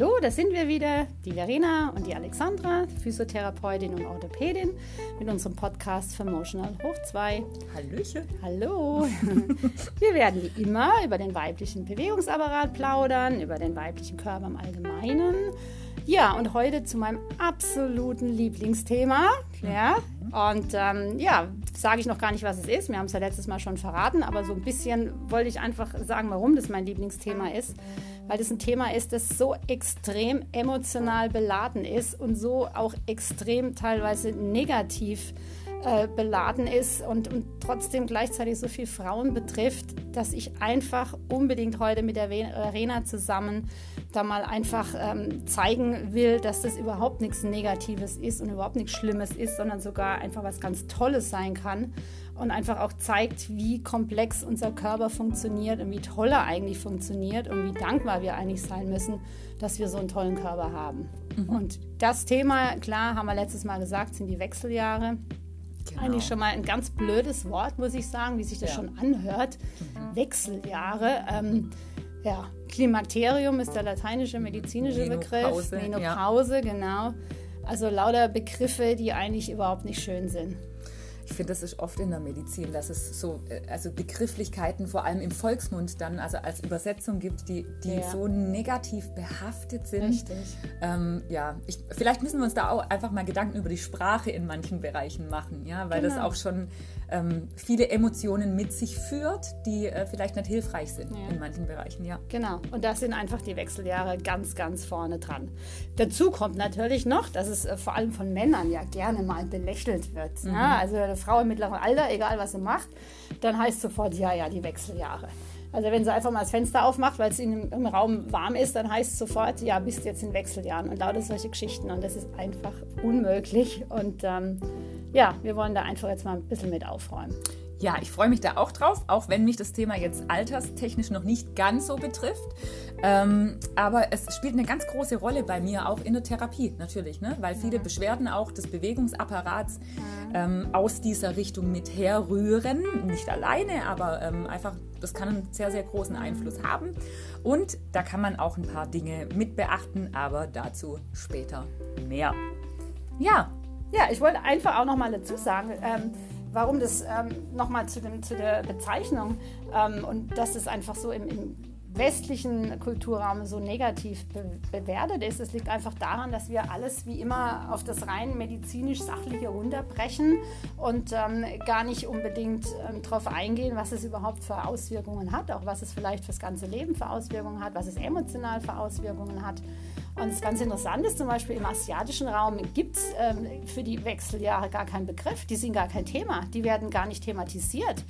hallo, da sind wir wieder, die Verena und die Alexandra, Physiotherapeutin und Orthopädin mit unserem Podcast Emotional Hoch 2. Hallöchen. Hallo. wir werden wie immer über den weiblichen Bewegungsapparat plaudern, über den weiblichen Körper im Allgemeinen. Ja, und heute zu meinem absoluten Lieblingsthema. Ja, und ähm, ja, sage ich noch gar nicht, was es ist. Wir haben es ja letztes Mal schon verraten, aber so ein bisschen wollte ich einfach sagen, warum das mein Lieblingsthema ist weil das ein Thema ist, das so extrem emotional beladen ist und so auch extrem teilweise negativ äh, beladen ist und, und trotzdem gleichzeitig so viele Frauen betrifft, dass ich einfach unbedingt heute mit der Arena zusammen da mal einfach ähm, zeigen will, dass das überhaupt nichts Negatives ist und überhaupt nichts Schlimmes ist, sondern sogar einfach was ganz Tolles sein kann und einfach auch zeigt, wie komplex unser Körper funktioniert und wie toll er eigentlich funktioniert und wie dankbar wir eigentlich sein müssen, dass wir so einen tollen Körper haben. Mhm. Und das Thema, klar, haben wir letztes Mal gesagt, sind die Wechseljahre. Genau. Eigentlich schon mal ein ganz blödes Wort, muss ich sagen, wie sich das ja. schon anhört. Mhm. Wechseljahre. Ähm, ja, Klimakterium ist der lateinische medizinische Menopause, Begriff. Menopause, ja. genau. Also lauter Begriffe, die eigentlich überhaupt nicht schön sind ich finde, das ist oft in der Medizin, dass es so, äh, also Begrifflichkeiten, vor allem im Volksmund dann, also als Übersetzung gibt, die, die ja. so negativ behaftet sind. Richtig. Ähm, ja, ich, vielleicht müssen wir uns da auch einfach mal Gedanken über die Sprache in manchen Bereichen machen, ja, weil genau. das auch schon ähm, viele Emotionen mit sich führt, die äh, vielleicht nicht hilfreich sind ja. in manchen Bereichen, ja. Genau, und da sind einfach die Wechseljahre ganz, ganz vorne dran. Dazu kommt natürlich noch, dass es äh, vor allem von Männern ja gerne mal belächelt wird. Mhm. Ja? Also eine Frau im mittleren Alter, egal was sie macht, dann heißt sofort, ja, ja, die Wechseljahre. Also wenn sie einfach mal das Fenster aufmacht, weil es im, im Raum warm ist, dann heißt es sofort, ja, bist jetzt in Wechseljahren und lauter solche Geschichten. Und das ist einfach unmöglich. Und ähm, ja, wir wollen da einfach jetzt mal ein bisschen mit aufräumen. Ja, ich freue mich da auch drauf, auch wenn mich das Thema jetzt alterstechnisch noch nicht ganz so betrifft. Ähm, aber es spielt eine ganz große Rolle bei mir, auch in der Therapie natürlich, ne? weil viele Beschwerden auch des Bewegungsapparats mhm. ähm, aus dieser Richtung mit herrühren. Nicht alleine, aber ähm, einfach, das kann einen sehr, sehr großen Einfluss haben. Und da kann man auch ein paar Dinge mit beachten, aber dazu später mehr. Ja, ja, ich wollte einfach auch noch mal dazu sagen, ähm, warum das ähm, nochmal zu, zu der Bezeichnung ähm, und dass es einfach so im, im westlichen Kulturraum so negativ be bewertet ist. Es liegt einfach daran, dass wir alles wie immer auf das rein medizinisch-sachliche runterbrechen und ähm, gar nicht unbedingt ähm, darauf eingehen, was es überhaupt für Auswirkungen hat, auch was es vielleicht fürs ganze Leben für Auswirkungen hat, was es emotional für Auswirkungen hat. Und das ganz Interessante ist zum Beispiel im asiatischen Raum gibt es ähm, für die Wechseljahre gar keinen Begriff, die sind gar kein Thema, die werden gar nicht thematisiert.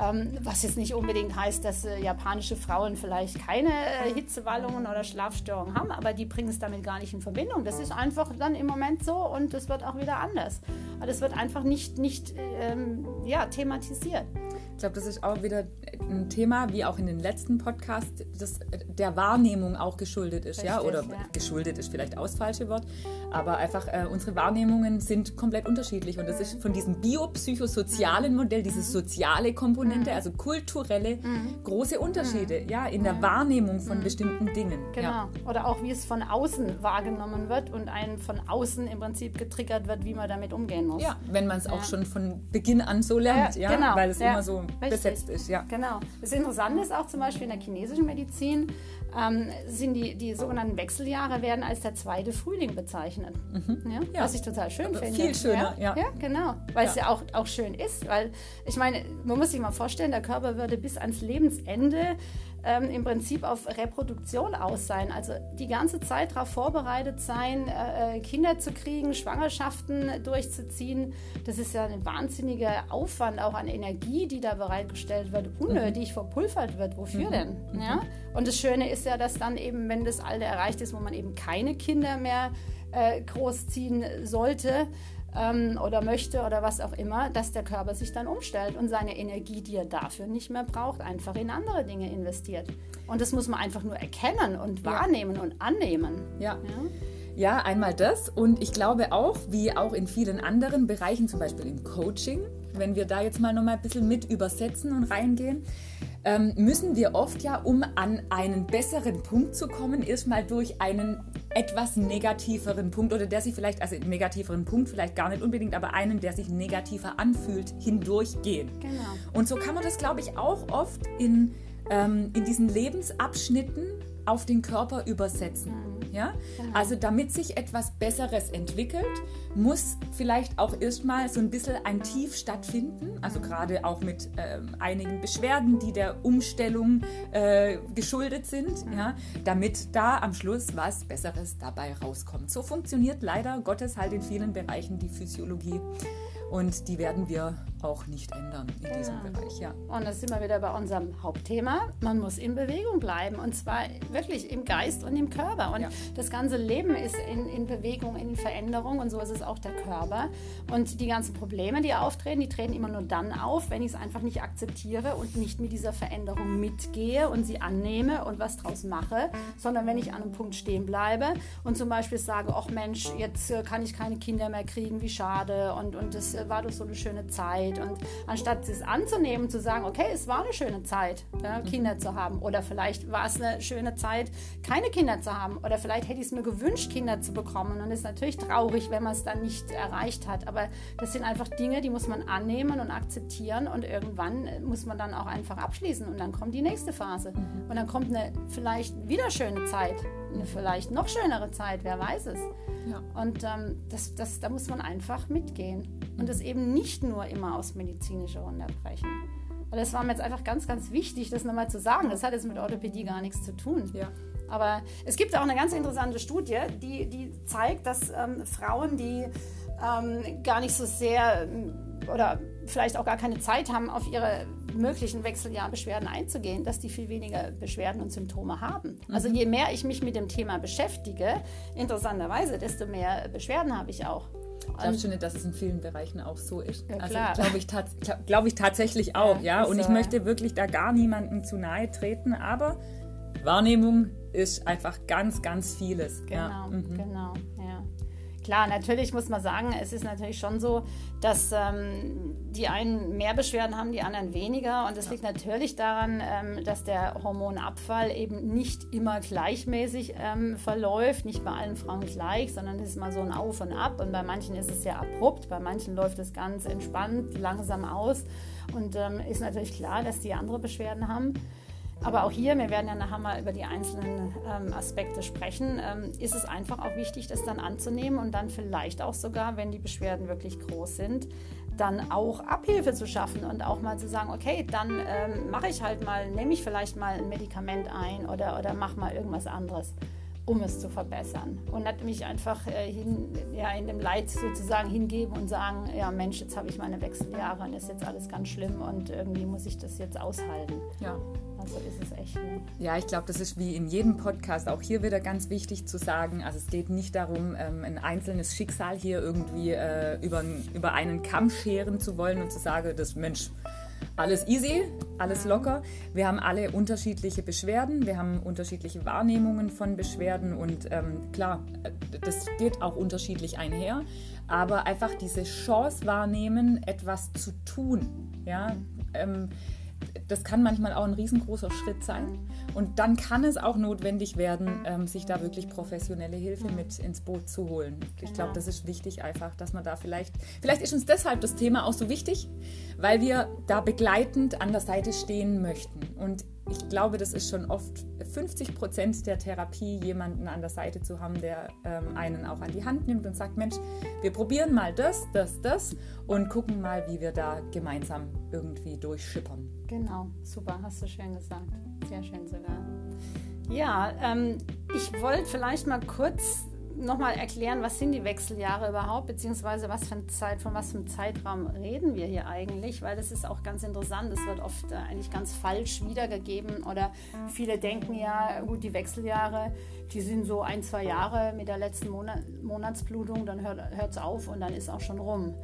Ähm, was jetzt nicht unbedingt heißt, dass äh, japanische Frauen vielleicht keine äh, Hitzewallungen oder Schlafstörungen haben, aber die bringen es damit gar nicht in Verbindung. Das ist einfach dann im Moment so und es wird auch wieder anders. Aber das wird einfach nicht, nicht ähm, ja, thematisiert. Ich glaube, das ist auch wieder ein Thema, wie auch in den letzten Podcasts, das der Wahrnehmung auch geschuldet ist, Richtig, ja, oder ja. geschuldet ist vielleicht auch das falsche Wort, aber einfach äh, unsere Wahrnehmungen sind komplett unterschiedlich und das ist von diesem biopsychosozialen Modell, diese soziale Komponente, mhm. also kulturelle mhm. große Unterschiede, mhm. ja, in der Wahrnehmung von bestimmten Dingen. Genau. Ja. Oder auch wie es von außen wahrgenommen wird und einen von außen im Prinzip getriggert wird, wie man damit umgehen muss. Ja, wenn man es auch schon von Beginn an so lernt, ja, genau. weil es immer so Richtig. besetzt ist. Ja. Genau. Das Interessante ist auch zum Beispiel in der chinesischen Medizin, ähm, sind die, die sogenannten Wechseljahre werden als der zweite Frühling bezeichnet. Mhm. Ja? Ja. Was ich total schön finde. Viel schöner, ja. Ja, genau. Weil es ja auch, auch schön ist. Weil ich meine, man muss sich mal vorstellen, der Körper würde bis ans Lebensende ähm, im Prinzip auf Reproduktion aus sein. Also die ganze Zeit darauf vorbereitet sein, äh, äh, Kinder zu kriegen, Schwangerschaften durchzuziehen. Das ist ja ein wahnsinniger Aufwand auch an Energie, die da bereitgestellt wird, unnötig mhm. verpulvert wird. Wofür mhm. denn? Mhm. Ja? Und das Schöne ist ja, dass dann eben, wenn das Alter erreicht ist, wo man eben keine Kinder mehr äh, großziehen sollte, ähm, oder möchte oder was auch immer, dass der Körper sich dann umstellt und seine Energie, die er dafür nicht mehr braucht, einfach in andere Dinge investiert. Und das muss man einfach nur erkennen und wahrnehmen ja. und annehmen. ja? ja? Ja, einmal das. Und ich glaube auch, wie auch in vielen anderen Bereichen, zum Beispiel im Coaching, wenn wir da jetzt mal noch mal ein bisschen mit übersetzen und reingehen, ähm, müssen wir oft ja, um an einen besseren Punkt zu kommen, erstmal durch einen etwas negativeren Punkt oder der sich vielleicht, also negativeren Punkt vielleicht gar nicht unbedingt, aber einen, der sich negativer anfühlt, hindurchgehen. Genau. Und so kann man das, glaube ich, auch oft in, ähm, in diesen Lebensabschnitten auf den Körper übersetzen. Mhm. Ja? Genau. Also damit sich etwas Besseres entwickelt, muss vielleicht auch erstmal so ein bisschen ein Tief stattfinden. Also gerade auch mit ähm, einigen Beschwerden, die der Umstellung äh, geschuldet sind, mhm. ja? damit da am Schluss was Besseres dabei rauskommt. So funktioniert leider Gottes halt in vielen Bereichen die Physiologie. Und die werden wir auch nicht ändern in diesem ja. Bereich. Ja. Und da sind wir wieder bei unserem Hauptthema. Man muss in Bewegung bleiben und zwar wirklich im Geist und im Körper. Und ja. das ganze Leben ist in, in Bewegung, in Veränderung und so ist es auch der Körper. Und die ganzen Probleme, die auftreten, die treten immer nur dann auf, wenn ich es einfach nicht akzeptiere und nicht mit dieser Veränderung mitgehe und sie annehme und was draus mache, sondern wenn ich an einem Punkt stehen bleibe und zum Beispiel sage, ach Mensch, jetzt äh, kann ich keine Kinder mehr kriegen, wie schade und, und das war doch so eine schöne Zeit. Und anstatt es anzunehmen, zu sagen, okay, es war eine schöne Zeit, ja, Kinder zu haben. Oder vielleicht war es eine schöne Zeit, keine Kinder zu haben. Oder vielleicht hätte ich es mir gewünscht, Kinder zu bekommen. Und es ist natürlich traurig, wenn man es dann nicht erreicht hat. Aber das sind einfach Dinge, die muss man annehmen und akzeptieren. Und irgendwann muss man dann auch einfach abschließen. Und dann kommt die nächste Phase. Und dann kommt eine vielleicht wieder schöne Zeit. Eine vielleicht noch schönere Zeit, wer weiß es. Ja. Und ähm, das, das, da muss man einfach mitgehen. Und das eben nicht nur immer aus medizinischer unterbrechen. Weil das war mir jetzt einfach ganz, ganz wichtig, das nochmal zu sagen. Das hat jetzt mit Orthopädie gar nichts zu tun. Ja. Aber es gibt auch eine ganz interessante Studie, die, die zeigt, dass ähm, Frauen, die ähm, gar nicht so sehr oder vielleicht auch gar keine Zeit haben, auf ihre möglichen Wechseljahrbeschwerden einzugehen, dass die viel weniger Beschwerden und Symptome haben. Mhm. Also je mehr ich mich mit dem Thema beschäftige, interessanterweise, desto mehr Beschwerden habe ich auch. Glaubst du nicht, dass es in vielen Bereichen auch so ist? Ja, also glaube ich, glaub ich tatsächlich auch, ja. ja? Und ich so. möchte wirklich da gar niemandem zu nahe treten, aber Wahrnehmung ist einfach ganz, ganz vieles. Genau, ja. mhm. genau klar, natürlich muss man sagen, es ist natürlich schon so, dass ähm, die einen mehr Beschwerden haben, die anderen weniger. Und das ja. liegt natürlich daran, ähm, dass der Hormonabfall eben nicht immer gleichmäßig ähm, verläuft, nicht bei allen Frauen gleich, sondern es ist mal so ein Auf und Ab. Und bei manchen ist es sehr abrupt, bei manchen läuft es ganz entspannt, langsam aus. Und ähm, ist natürlich klar, dass die andere Beschwerden haben. Aber auch hier, wir werden ja nachher mal über die einzelnen ähm, Aspekte sprechen, ähm, ist es einfach auch wichtig, das dann anzunehmen und dann vielleicht auch sogar, wenn die Beschwerden wirklich groß sind, dann auch Abhilfe zu schaffen und auch mal zu sagen, okay, dann ähm, mache ich halt mal, nehme ich vielleicht mal ein Medikament ein oder, oder mache mal irgendwas anderes um es zu verbessern. Und nicht mich einfach äh, hin, ja, in dem Leid sozusagen hingeben und sagen, ja Mensch, jetzt habe ich meine Wechseljahre und ist jetzt alles ganz schlimm und irgendwie muss ich das jetzt aushalten. Ja. Also ist es echt nicht. Ja, ich glaube, das ist wie in jedem Podcast auch hier wieder ganz wichtig zu sagen. Also es geht nicht darum, ähm, ein einzelnes Schicksal hier irgendwie äh, über, über einen Kamm scheren zu wollen und zu sagen, das Mensch, alles easy, alles locker. Wir haben alle unterschiedliche Beschwerden, wir haben unterschiedliche Wahrnehmungen von Beschwerden und ähm, klar, das geht auch unterschiedlich einher, aber einfach diese Chance wahrnehmen, etwas zu tun, ja. Ähm, das kann manchmal auch ein riesengroßer Schritt sein. Und dann kann es auch notwendig werden, ähm, sich da wirklich professionelle Hilfe mit ins Boot zu holen. Ich glaube, das ist wichtig einfach, dass man da vielleicht, vielleicht ist uns deshalb das Thema auch so wichtig, weil wir da begleitend an der Seite stehen möchten. Und ich glaube, das ist schon oft 50 Prozent der Therapie, jemanden an der Seite zu haben, der ähm, einen auch an die Hand nimmt und sagt, Mensch, wir probieren mal das, das, das und gucken mal, wie wir da gemeinsam irgendwie durchschippern. Genau, super, hast du schön gesagt. Sehr schön sogar. Ja, ähm, ich wollte vielleicht mal kurz nochmal erklären, was sind die Wechseljahre überhaupt, beziehungsweise was für Zeit, von was für einem Zeitraum reden wir hier eigentlich, weil das ist auch ganz interessant. Das wird oft äh, eigentlich ganz falsch wiedergegeben oder viele denken ja, gut, die Wechseljahre, die sind so ein, zwei Jahre mit der letzten Monat, Monatsblutung, dann hört es auf und dann ist auch schon rum.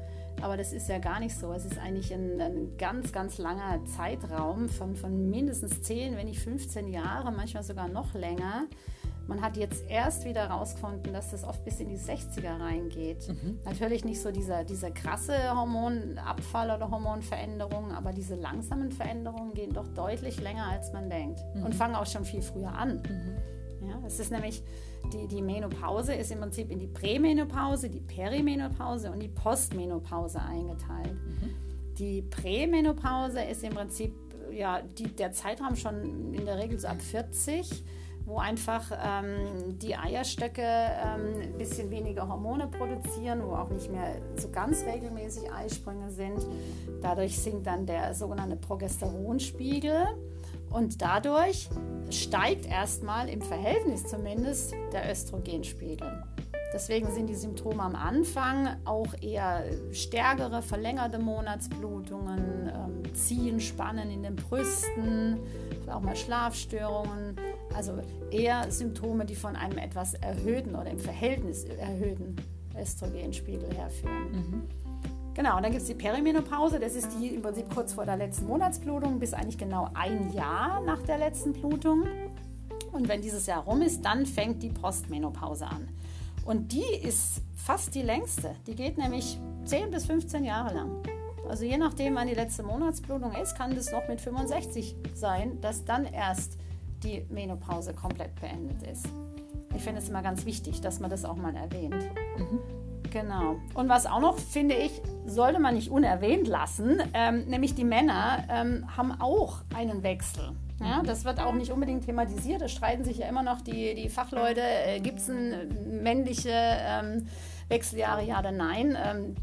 Aber das ist ja gar nicht so. Es ist eigentlich ein, ein, ganz, ganz langer Zeitraum von, von mindestens 10, wenn nicht 15 Jahre, manchmal sogar noch länger, Man hat jetzt erst wieder herausgefunden, dass das oft bis in die 60er reingeht. Mhm. Natürlich nicht so dieser, dieser krasse Hormonabfall oder Hormonveränderungen, aber diese langsamen Veränderungen gehen doch deutlich länger, als man denkt mhm. und fangen auch schon viel früher an. Mhm. Ja, es ist nämlich, die, die Menopause ist im Prinzip in die Prämenopause, die Perimenopause und die Postmenopause eingeteilt. Mhm. Die Prämenopause ist im Prinzip ja, die, der Zeitraum schon in der Regel so ab 40 wo einfach ähm, die Eierstöcke ähm, ein bisschen weniger Hormone produzieren, wo auch nicht mehr so ganz regelmäßig Eisprünge sind. Dadurch sinkt dann der sogenannte Progesteronspiegel und dadurch steigt erstmal im Verhältnis zumindest der Östrogenspiegel. Deswegen sind die Symptome am Anfang auch eher stärkere, verlängerte Monatsblutungen, ähm, Ziehen, Spannen in den Brüsten, auch mal Schlafstörungen. Also eher Symptome, die von einem etwas erhöhten oder im Verhältnis erhöhten Östrogenspiegel herführen. Mhm. Genau, und dann gibt es die Perimenopause, das ist die im Prinzip kurz vor der letzten Monatsblutung bis eigentlich genau ein Jahr nach der letzten Blutung. Und wenn dieses Jahr rum ist, dann fängt die Postmenopause an. Und die ist fast die längste. Die geht nämlich 10 bis 15 Jahre lang. Also je nachdem, wann die letzte Monatsblutung ist, kann das noch mit 65 sein, dass dann erst die Menopause komplett beendet ist. Ich finde es immer ganz wichtig, dass man das auch mal erwähnt. Mhm. Genau. Und was auch noch, finde ich, sollte man nicht unerwähnt lassen, ähm, nämlich die Männer ähm, haben auch einen Wechsel. Ja, das wird auch nicht unbedingt thematisiert. Es streiten sich ja immer noch die, die Fachleute, äh, gibt es männliche ähm, Wechseljahre, ja oder nein.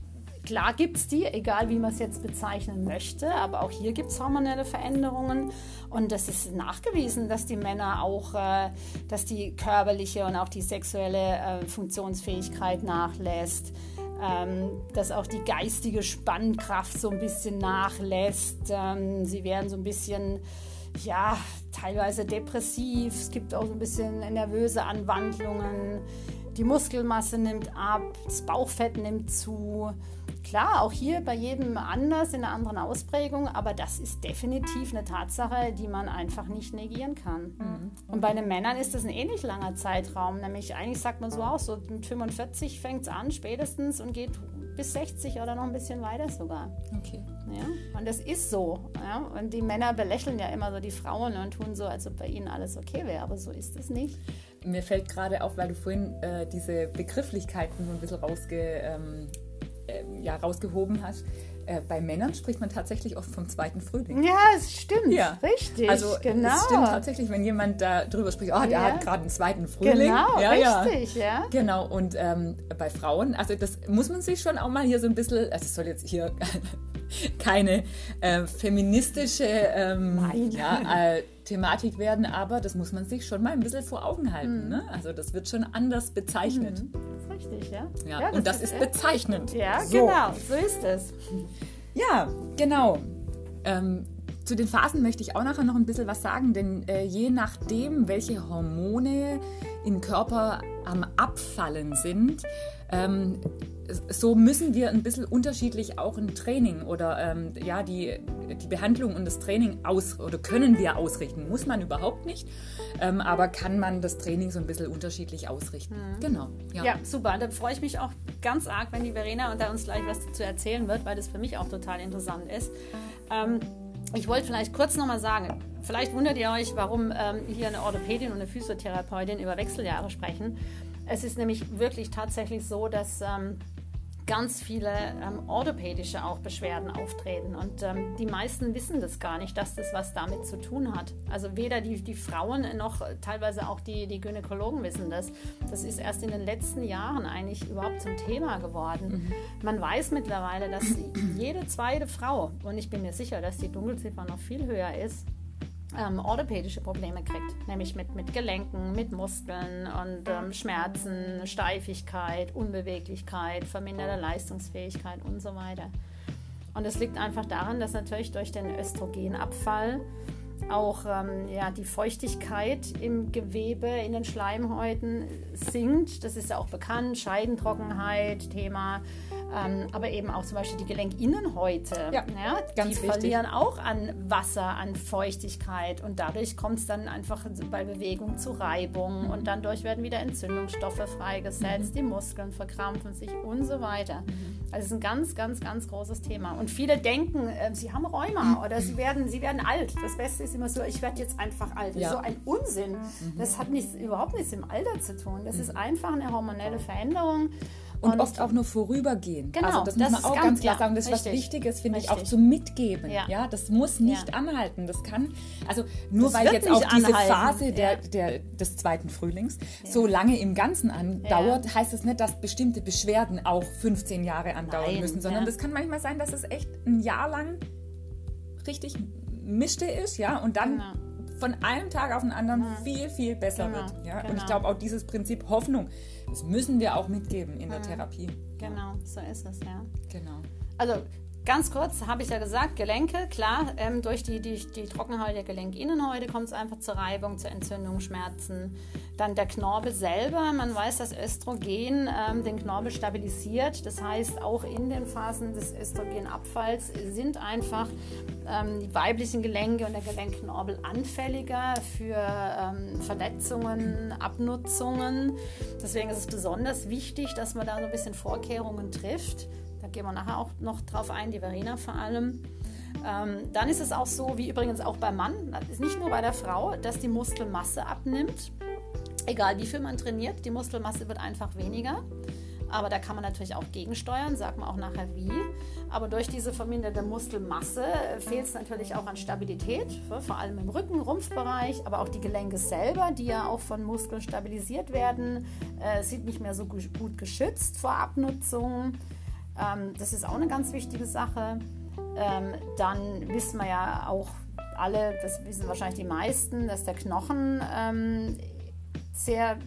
Klar gibt es die, egal wie man es jetzt bezeichnen möchte, aber auch hier gibt es hormonelle Veränderungen. Und das ist nachgewiesen, dass die Männer auch, äh, dass die körperliche und auch die sexuelle äh, Funktionsfähigkeit nachlässt. Ähm, dass auch die geistige Spannkraft so ein bisschen nachlässt. Ähm, sie werden so ein bisschen ja, teilweise depressiv, es gibt auch so ein bisschen nervöse Anwandlungen, die Muskelmasse nimmt ab, das Bauchfett nimmt zu. Klar, auch hier bei jedem anders in einer anderen Ausprägung, aber das ist definitiv eine Tatsache, die man einfach nicht negieren kann. Mhm. Und bei den Männern ist das ein ähnlich langer Zeitraum, nämlich eigentlich sagt man so auch, so mit 45 fängt es an spätestens und geht bis 60 oder noch ein bisschen weiter sogar. Okay. Ja? Und das ist so. Ja? Und die Männer belächeln ja immer so die Frauen und tun so, als ob bei ihnen alles okay wäre, aber so ist es nicht. Mir fällt gerade auf, weil du vorhin äh, diese Begrifflichkeiten so ein bisschen rausge, ähm, äh, ja, rausgehoben hast. Äh, bei Männern spricht man tatsächlich oft vom zweiten Frühling. Ja, es stimmt. Ja. Richtig. Also genau. es stimmt tatsächlich, wenn jemand da drüber spricht, oh, der ja. hat gerade einen zweiten Frühling. Genau, ja, richtig, ja. ja. Genau. Und ähm, bei Frauen, also das muss man sich schon auch mal hier so ein bisschen, also es soll jetzt hier keine äh, feministische ähm, ja, äh, Thematik werden, aber das muss man sich schon mal ein bisschen vor Augen halten. Mhm. Ne? Also das wird schon anders bezeichnet. Mhm. Das ist richtig, ja. ja, ja und das ist, ist bezeichnend. Ja, so. genau, so ist es. Ja, genau. Ähm, zu den Phasen möchte ich auch nachher noch ein bisschen was sagen, denn äh, je nachdem, welche Hormone im Körper am Abfallen sind, ähm, so müssen wir ein bisschen unterschiedlich auch ein Training oder ähm, ja, die, die Behandlung und das Training aus oder können wir ausrichten. Muss man überhaupt nicht, ähm, aber kann man das Training so ein bisschen unterschiedlich ausrichten. Mhm. Genau. Ja. ja, super. Da freue ich mich auch ganz arg, wenn die Verena da uns gleich was dazu erzählen wird, weil das für mich auch total interessant ist. Ähm, ich wollte vielleicht kurz nochmal sagen, vielleicht wundert ihr euch, warum ähm, hier eine Orthopädin und eine Physiotherapeutin über Wechseljahre sprechen. Es ist nämlich wirklich tatsächlich so, dass ähm, ganz viele ähm, orthopädische auch Beschwerden auftreten. Und ähm, die meisten wissen das gar nicht, dass das was damit zu tun hat. Also weder die, die Frauen noch teilweise auch die, die Gynäkologen wissen das. Das ist erst in den letzten Jahren eigentlich überhaupt zum Thema geworden. Mhm. Man weiß mittlerweile, dass jede zweite Frau, und ich bin mir sicher, dass die Dunkelziffer noch viel höher ist, ähm, orthopädische Probleme kriegt, nämlich mit, mit Gelenken, mit Muskeln und ähm, Schmerzen, Steifigkeit, Unbeweglichkeit, verminderte Leistungsfähigkeit und so weiter. Und es liegt einfach daran, dass natürlich durch den Östrogenabfall auch ähm, ja, die Feuchtigkeit im Gewebe, in den Schleimhäuten sinkt. Das ist ja auch bekannt, Scheidentrockenheit, Thema Ähm, aber eben auch zum Beispiel die Gelenkinnenhäute. Ja, ja, ganz die wichtig. verlieren auch an Wasser, an Feuchtigkeit und dadurch kommt es dann einfach bei Bewegung zu Reibung und dann durch werden wieder Entzündungsstoffe freigesetzt, die Muskeln verkrampfen sich und so weiter. Also es ist ein ganz, ganz, ganz großes Thema. Und viele denken, äh, sie haben Rheuma oder sie werden, sie werden alt. Das Beste ist immer so, ich werde jetzt einfach alt. Das Ja. ist so ein Unsinn. Das hat nichts, überhaupt nichts im Alter zu tun. Das ist einfach eine hormonelle Veränderung. Und, oft auch nur vorübergehend. Genau, also das, das muss ist man auch ganz- ganz klar ja, sagen. Das ist was richtig. Wichtiges, finde ich, auch zum Mitgeben. Ja. Ja. das muss nicht Ja. anhalten. Das kann, also nur Das weil jetzt auch diese anhalten. Phase der, Ja. der, des zweiten Frühlings so lange im Ganzen andauert, heißt das nicht, dass bestimmte Beschwerden auch 15 Jahre andauern Nein, müssen, sondern ja. das kann manchmal sein, dass es echt ein Jahr lang richtig mischte ist, ja, und dann Genau. von einem Tag auf den anderen viel, viel besser Genau, wird. Ja? Und genau. ich glaube auch dieses Prinzip Hoffnung, das müssen wir auch mitgeben in der Therapie. Genau, so ist es, ja. Genau. Also ganz kurz habe ich ja gesagt, Gelenke, klar, ähm, durch die, die, die Trockenheit der Gelenkinnenhäute kommt es einfach zur Reibung, zur Entzündung, Schmerzen. Dann der Knorpel selber, man weiß, dass Östrogen ähm, den Knorpel stabilisiert. Das heißt, auch in den Phasen des Östrogenabfalls sind einfach ähm, die weiblichen Gelenke und der Gelenkknorpel anfälliger für ähm, Verletzungen, Abnutzungen. Deswegen ist es besonders wichtig, dass man da so ein bisschen Vorkehrungen trifft. Gehen wir nachher auch noch drauf ein, die Verena vor allem. Ähm, dann ist es auch so, wie übrigens auch beim Mann, ist nicht nur bei der Frau, dass die Muskelmasse abnimmt. Egal wie viel man trainiert, die Muskelmasse wird einfach weniger. Aber da kann man natürlich auch gegensteuern, sagt man auch nachher wie. Aber durch diese verminderte Muskelmasse fehlt es natürlich auch an Stabilität, vor allem im Rücken, Rumpfbereich, aber auch die Gelenke selber, die ja auch von Muskeln stabilisiert werden, äh, sind nicht mehr so gu- gut geschützt vor Abnutzung. Ähm, das ist auch eine ganz wichtige Sache. Ähm, dann wissen wir ja auch alle, das wissen wahrscheinlich die meisten, dass der Knochen ähm, sehr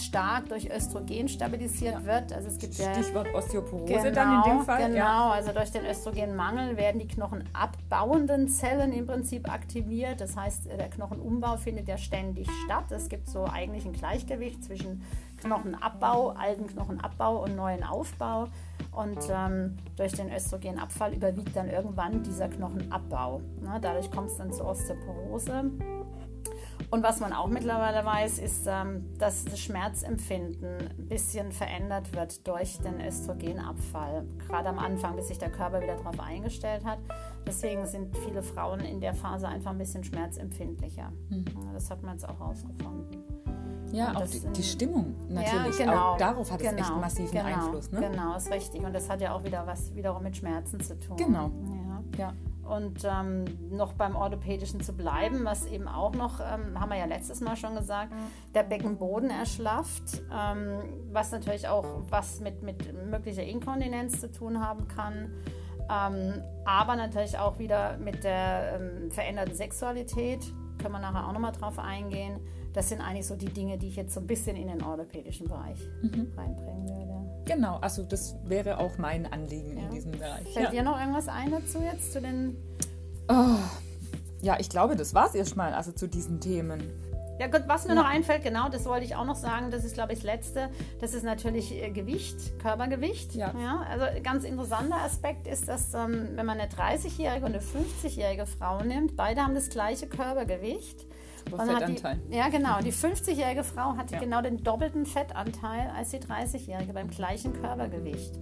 stark durch Östrogen stabilisiert wird. Also es gibt ja Stichwort Osteoporose dann in dem Fall. Genau, Ja. also durch den Östrogenmangel werden die knochenabbauenden Zellen im Prinzip aktiviert. Das heißt, der Knochenumbau findet ja ständig statt. Es gibt so eigentlich ein Gleichgewicht zwischen Knochenabbau, alten Knochenabbau und neuen Aufbau. Und ähm, durch den Östrogenabfall überwiegt dann irgendwann dieser Knochenabbau. Ne? Dadurch kommt es dann zur Osteoporose. Und was man auch mittlerweile weiß, ist, ähm, dass das Schmerzempfinden ein bisschen verändert wird durch den Östrogenabfall. Gerade am Anfang, bis sich der Körper wieder darauf eingestellt hat. Deswegen sind viele Frauen in der Phase einfach ein bisschen schmerzempfindlicher. Ja, Das hat man jetzt auch herausgefunden. Ja, Und auch die, die Stimmung natürlich. Ja, genau. Auch darauf hat es echt Genau, einen massiven genau, Einfluss. Ne? Genau, ist richtig. Und das hat ja auch wieder was wiederum mit Schmerzen zu tun. Genau. Ja. Ja. Und ähm, noch beim Orthopädischen zu bleiben, was eben auch noch, ähm, haben wir ja letztes Mal schon gesagt, der Beckenboden erschlafft, ähm, was natürlich auch was mit, mit möglicher Inkontinenz zu tun haben kann, ähm, aber natürlich auch wieder mit der ähm, veränderten Sexualität, können wir nachher auch nochmal drauf eingehen. Das sind eigentlich so die Dinge, die ich jetzt so ein bisschen in den orthopädischen Bereich reinbringen würde. Genau, also das wäre auch mein Anliegen Ja. in diesem Bereich. Fällt Ja. dir noch irgendwas ein dazu jetzt zu den ja, ich glaube, das war es erstmal, also zu diesen Themen. Ja gut, was mir noch einfällt, genau, das wollte ich auch noch sagen, das ist, glaube ich, das Letzte, das ist natürlich äh, Gewicht, Körpergewicht. Ja. also ganz interessanter Aspekt ist, dass ähm, wenn man eine 30-jährige und eine 50-jährige Frau nimmt, beide haben das gleiche Körpergewicht. Aber Dann hat die, Fettanteil. ja, genau. Die 50-jährige Frau hatte Ja. genau den doppelten Fettanteil als die 30-jährige beim gleichen Körpergewicht.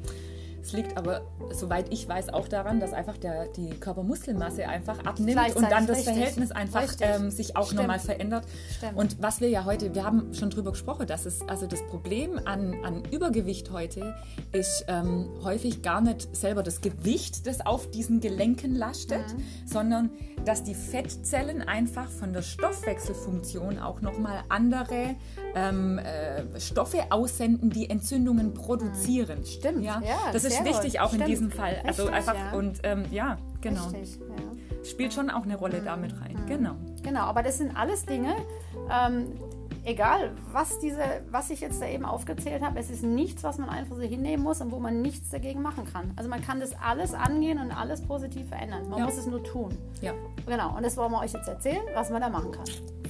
Es liegt aber, soweit ich weiß, auch daran, dass einfach der, die Körpermuskelmasse einfach abnimmt und dann das richtig. Verhältnis einfach ähm, sich auch nochmal verändert. Stimmt. Und was wir ja heute, wir haben schon drüber gesprochen, dass es, also das Problem an, an Übergewicht heute ist ähm, häufig gar nicht selber das Gewicht, das auf diesen Gelenken lastet, Mhm. sondern dass die Fettzellen einfach von der Stoffwechselfunktion auch nochmal andere ähm, äh, Stoffe aussenden, die Entzündungen produzieren. Mhm. Stimmt, Ja, ja, das ist sehr wichtig gut. auch in Stimmt. diesem Fall. Also Richtig, einfach ja. und ähm, ja, genau. Richtig, ja. Spielt schon auch eine Rolle da mit rein. Genau. Genau, aber das sind alles Dinge, ähm, egal was, diese, was ich jetzt da eben aufgezählt habe, es ist nichts, was man einfach so hinnehmen muss und wo man nichts dagegen machen kann. Also man kann das alles angehen und alles positiv verändern. Man Ja. muss es nur tun. Ja. Genau, und das wollen wir euch jetzt erzählen, was man da machen kann.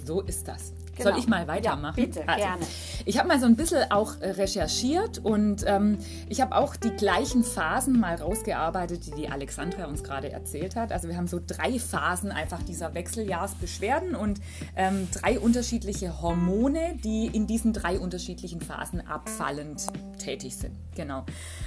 So ist das. Genau. Soll ich mal weitermachen? Ja, bitte, also, gerne. Ich habe mal so ein bisschen auch äh, recherchiert und ähm, ich habe auch die gleichen Phasen mal rausgearbeitet, die die Alexandra uns gerade erzählt hat. Also wir haben so drei Phasen einfach dieser Wechseljahrsbeschwerden und ähm, drei unterschiedliche Hormone, die in diesen drei unterschiedlichen Phasen abfallend tätig sind. Genau.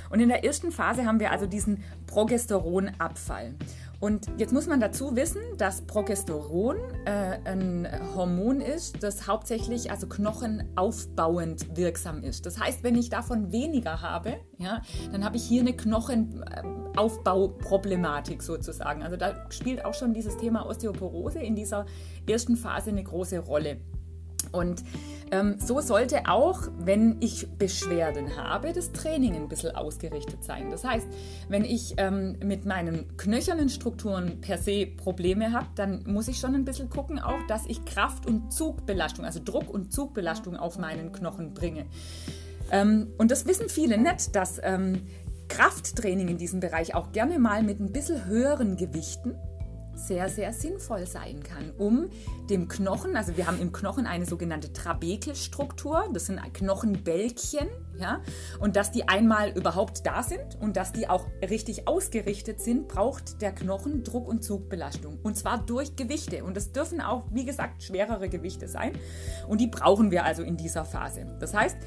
Und in der ersten Phase haben wir also diesen Progesteronabfall. Und jetzt muss man dazu wissen, dass Progesteron äh, ein Hormon ist, das hauptsächlich also knochenaufbauend wirksam ist. Das heißt, wenn ich davon weniger habe, ja, dann habe ich hier eine Knochenaufbauproblematik sozusagen. Also da spielt auch schon dieses Thema Osteoporose in dieser ersten Phase eine große Rolle. Und ähm, so sollte auch, wenn ich Beschwerden habe, das Training ein bisschen ausgerichtet sein. Das heißt, wenn ich ähm, mit meinen knöchernen Strukturen per se Probleme habe, dann muss ich schon ein bisschen gucken, auch, dass ich Kraft- und Zugbelastung, also Druck- und Zugbelastung auf meinen Knochen bringe. Ähm, und das wissen viele nicht, dass ähm, Krafttraining in diesem Bereich auch gerne mal mit ein bisschen höheren Gewichten sehr, sehr sinnvoll sein kann, um dem Knochen, also wir haben im Knochen eine sogenannte Trabekelstruktur, das sind Knochenbälkchen, ja, und dass die einmal überhaupt da sind und dass die auch richtig ausgerichtet sind, braucht der Knochen Druck- und Zugbelastung. Und zwar durch Gewichte. Und das dürfen auch, wie gesagt, schwerere Gewichte sein. Und die brauchen wir also in dieser Phase. Das heißt,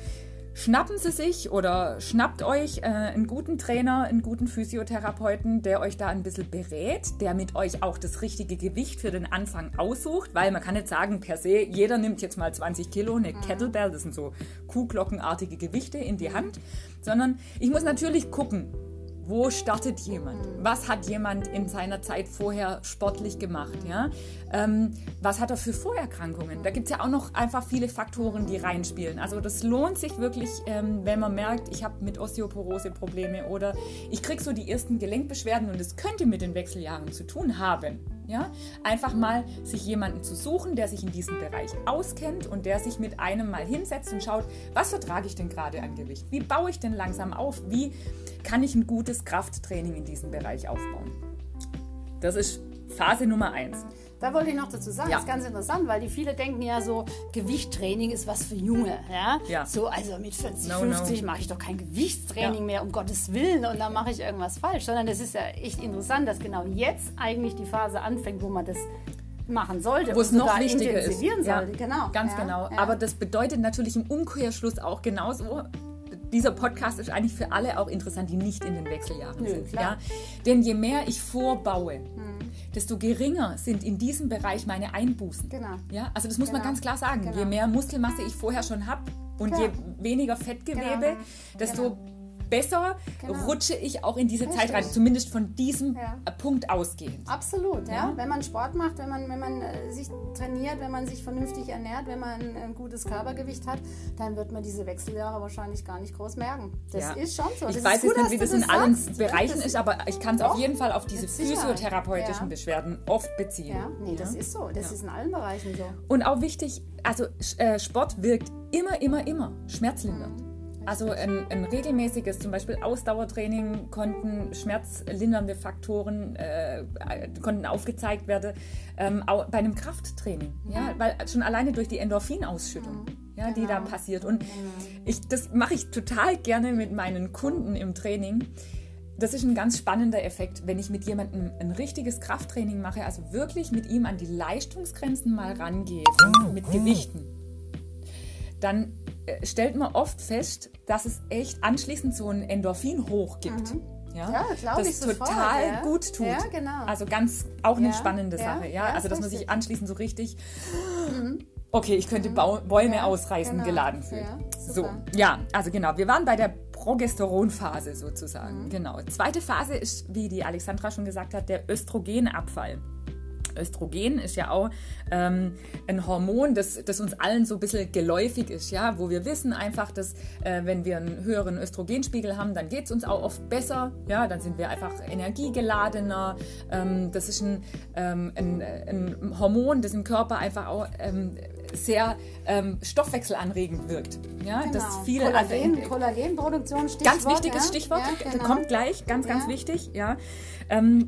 Schnappen Sie sich oder schnappt euch äh, einen guten Trainer, einen guten Physiotherapeuten, der euch da ein bisschen berät, der mit euch auch das richtige Gewicht für den Anfang aussucht, weil man kann nicht sagen, per se, jeder nimmt jetzt mal 20 Kilo, eine mhm. Kettlebell, das sind so Kuhglockenartige Gewichte in die Hand, sondern ich muss natürlich gucken, wo startet jemand? Was hat jemand in seiner Zeit vorher sportlich gemacht? Ja? Ähm, was hat er für Vorerkrankungen? Da gibt es ja auch noch einfach viele Faktoren, die reinspielen. Also das lohnt sich wirklich, ähm, wenn man merkt, ich habe mit Osteoporose Probleme oder ich kriege so die ersten Gelenkbeschwerden und es könnte mit den Wechseljahren zu tun haben. Ja? Einfach mal sich jemanden zu suchen, der sich in diesem Bereich auskennt und der sich mit einem mal hinsetzt und schaut, was vertrage ich denn gerade an Gewicht? Wie baue ich denn langsam auf? Wie kann ich ein gutes Krafttraining in diesem Bereich aufbauen? Das ist Phase Nummer eins. Da wollte ich noch dazu sagen, ja. das ist ganz interessant, weil die viele denken ja so, Gewichttraining ist was für Junge. Ja? ja. So, also mit 40, no, 50 no. mache ich doch kein Gewichtstraining ja. mehr, um Gottes Willen, und dann mache ich irgendwas falsch. Sondern das ist ja echt interessant, dass genau jetzt eigentlich die Phase anfängt, wo man das machen sollte. Wo es noch wichtiger ist. Sollte. Ja, genau. Ganz genau. Aber das bedeutet natürlich im Umkehrschluss auch genauso, dieser Podcast ist eigentlich für alle auch interessant, die nicht in den Wechseljahren Nö, sind. Ja? Denn je mehr ich vorbaue, hm. Desto geringer sind in diesem Bereich meine Einbußen. Genau. Ja? Also das muss genau. man ganz klar sagen. Genau. Je mehr Muskelmasse ich vorher schon habe und Klar. je weniger Fettgewebe, genau. desto genau besser genau. rutsche ich auch in diese Richtig. Zeit rein, zumindest von diesem ja. Punkt ausgehend. Absolut, ja. ja. Wenn man Sport macht, wenn man, wenn man äh, sich trainiert, wenn man sich vernünftig ernährt, wenn man ein gutes Körpergewicht hat, dann wird man diese Wechseljahre wahrscheinlich gar nicht groß merken. Das ja. ist schon so. Ich das weiß jetzt nicht, wie das in allen sagst. Bereichen ist, aber ich kann es auf jeden Fall auf diese physiotherapeutischen Beschwerden oft beziehen. Ja, nee, das ist so. Das ist in allen Bereichen so. Und auch wichtig, also äh, Sport wirkt immer, immer, immer schmerzlindernd. Also ein, ein, regelmäßiges, zum Beispiel Ausdauertraining, konnten schmerzlindernde Faktoren äh, konnten aufgezeigt werden ähm, bei einem Krafttraining, mhm. ja, weil schon alleine durch die Endorphinausschüttung, mhm. ja, genau. die da genau. passiert. Und genau. ich, das mache ich total gerne mit meinen Kunden im Training. Das ist ein ganz spannender Effekt, wenn ich mit jemandem ein richtiges Krafttraining mache, also wirklich mit ihm an die Leistungsgrenzen mal rangehe, mit oh. Gewichten. Dann stellt man oft fest, dass es echt anschließend so ein Endorphin-Hoch gibt. Mhm. Ja, ja glaube ich sofort, total ja. gut tut. Ja, genau. Also ganz auch eine ja, spannende Sache, ja. also dass man sich anschließend so richtig, mhm. okay, ich könnte mhm. Bäume ausreißen, genau. geladen fühlt. so, ja, also genau. Wir waren bei der Progesteronphase sozusagen. Mhm. Genau. Zweite Phase ist, wie die Alexandra schon gesagt hat, der Östrogenabfall. Östrogen ist ja auch ähm, ein Hormon, das, das uns allen so ein bisschen geläufig ist, ja, wo wir wissen einfach, dass äh, wenn wir einen höheren Östrogenspiegel haben, dann geht es uns auch oft besser, ja, dann sind wir einfach energiegeladener. Ähm, das ist ein, ähm, ein, ein, Hormon, das im Körper einfach auch ähm, sehr ähm, stoffwechselanregend wirkt. Ja, genau. das viel Kollagen, also, Kollagenproduktion, Stichwort. Ganz wichtiges ja? Stichwort, ja, genau. kommt gleich, ganz, ganz ja. wichtig. Ja. Ähm,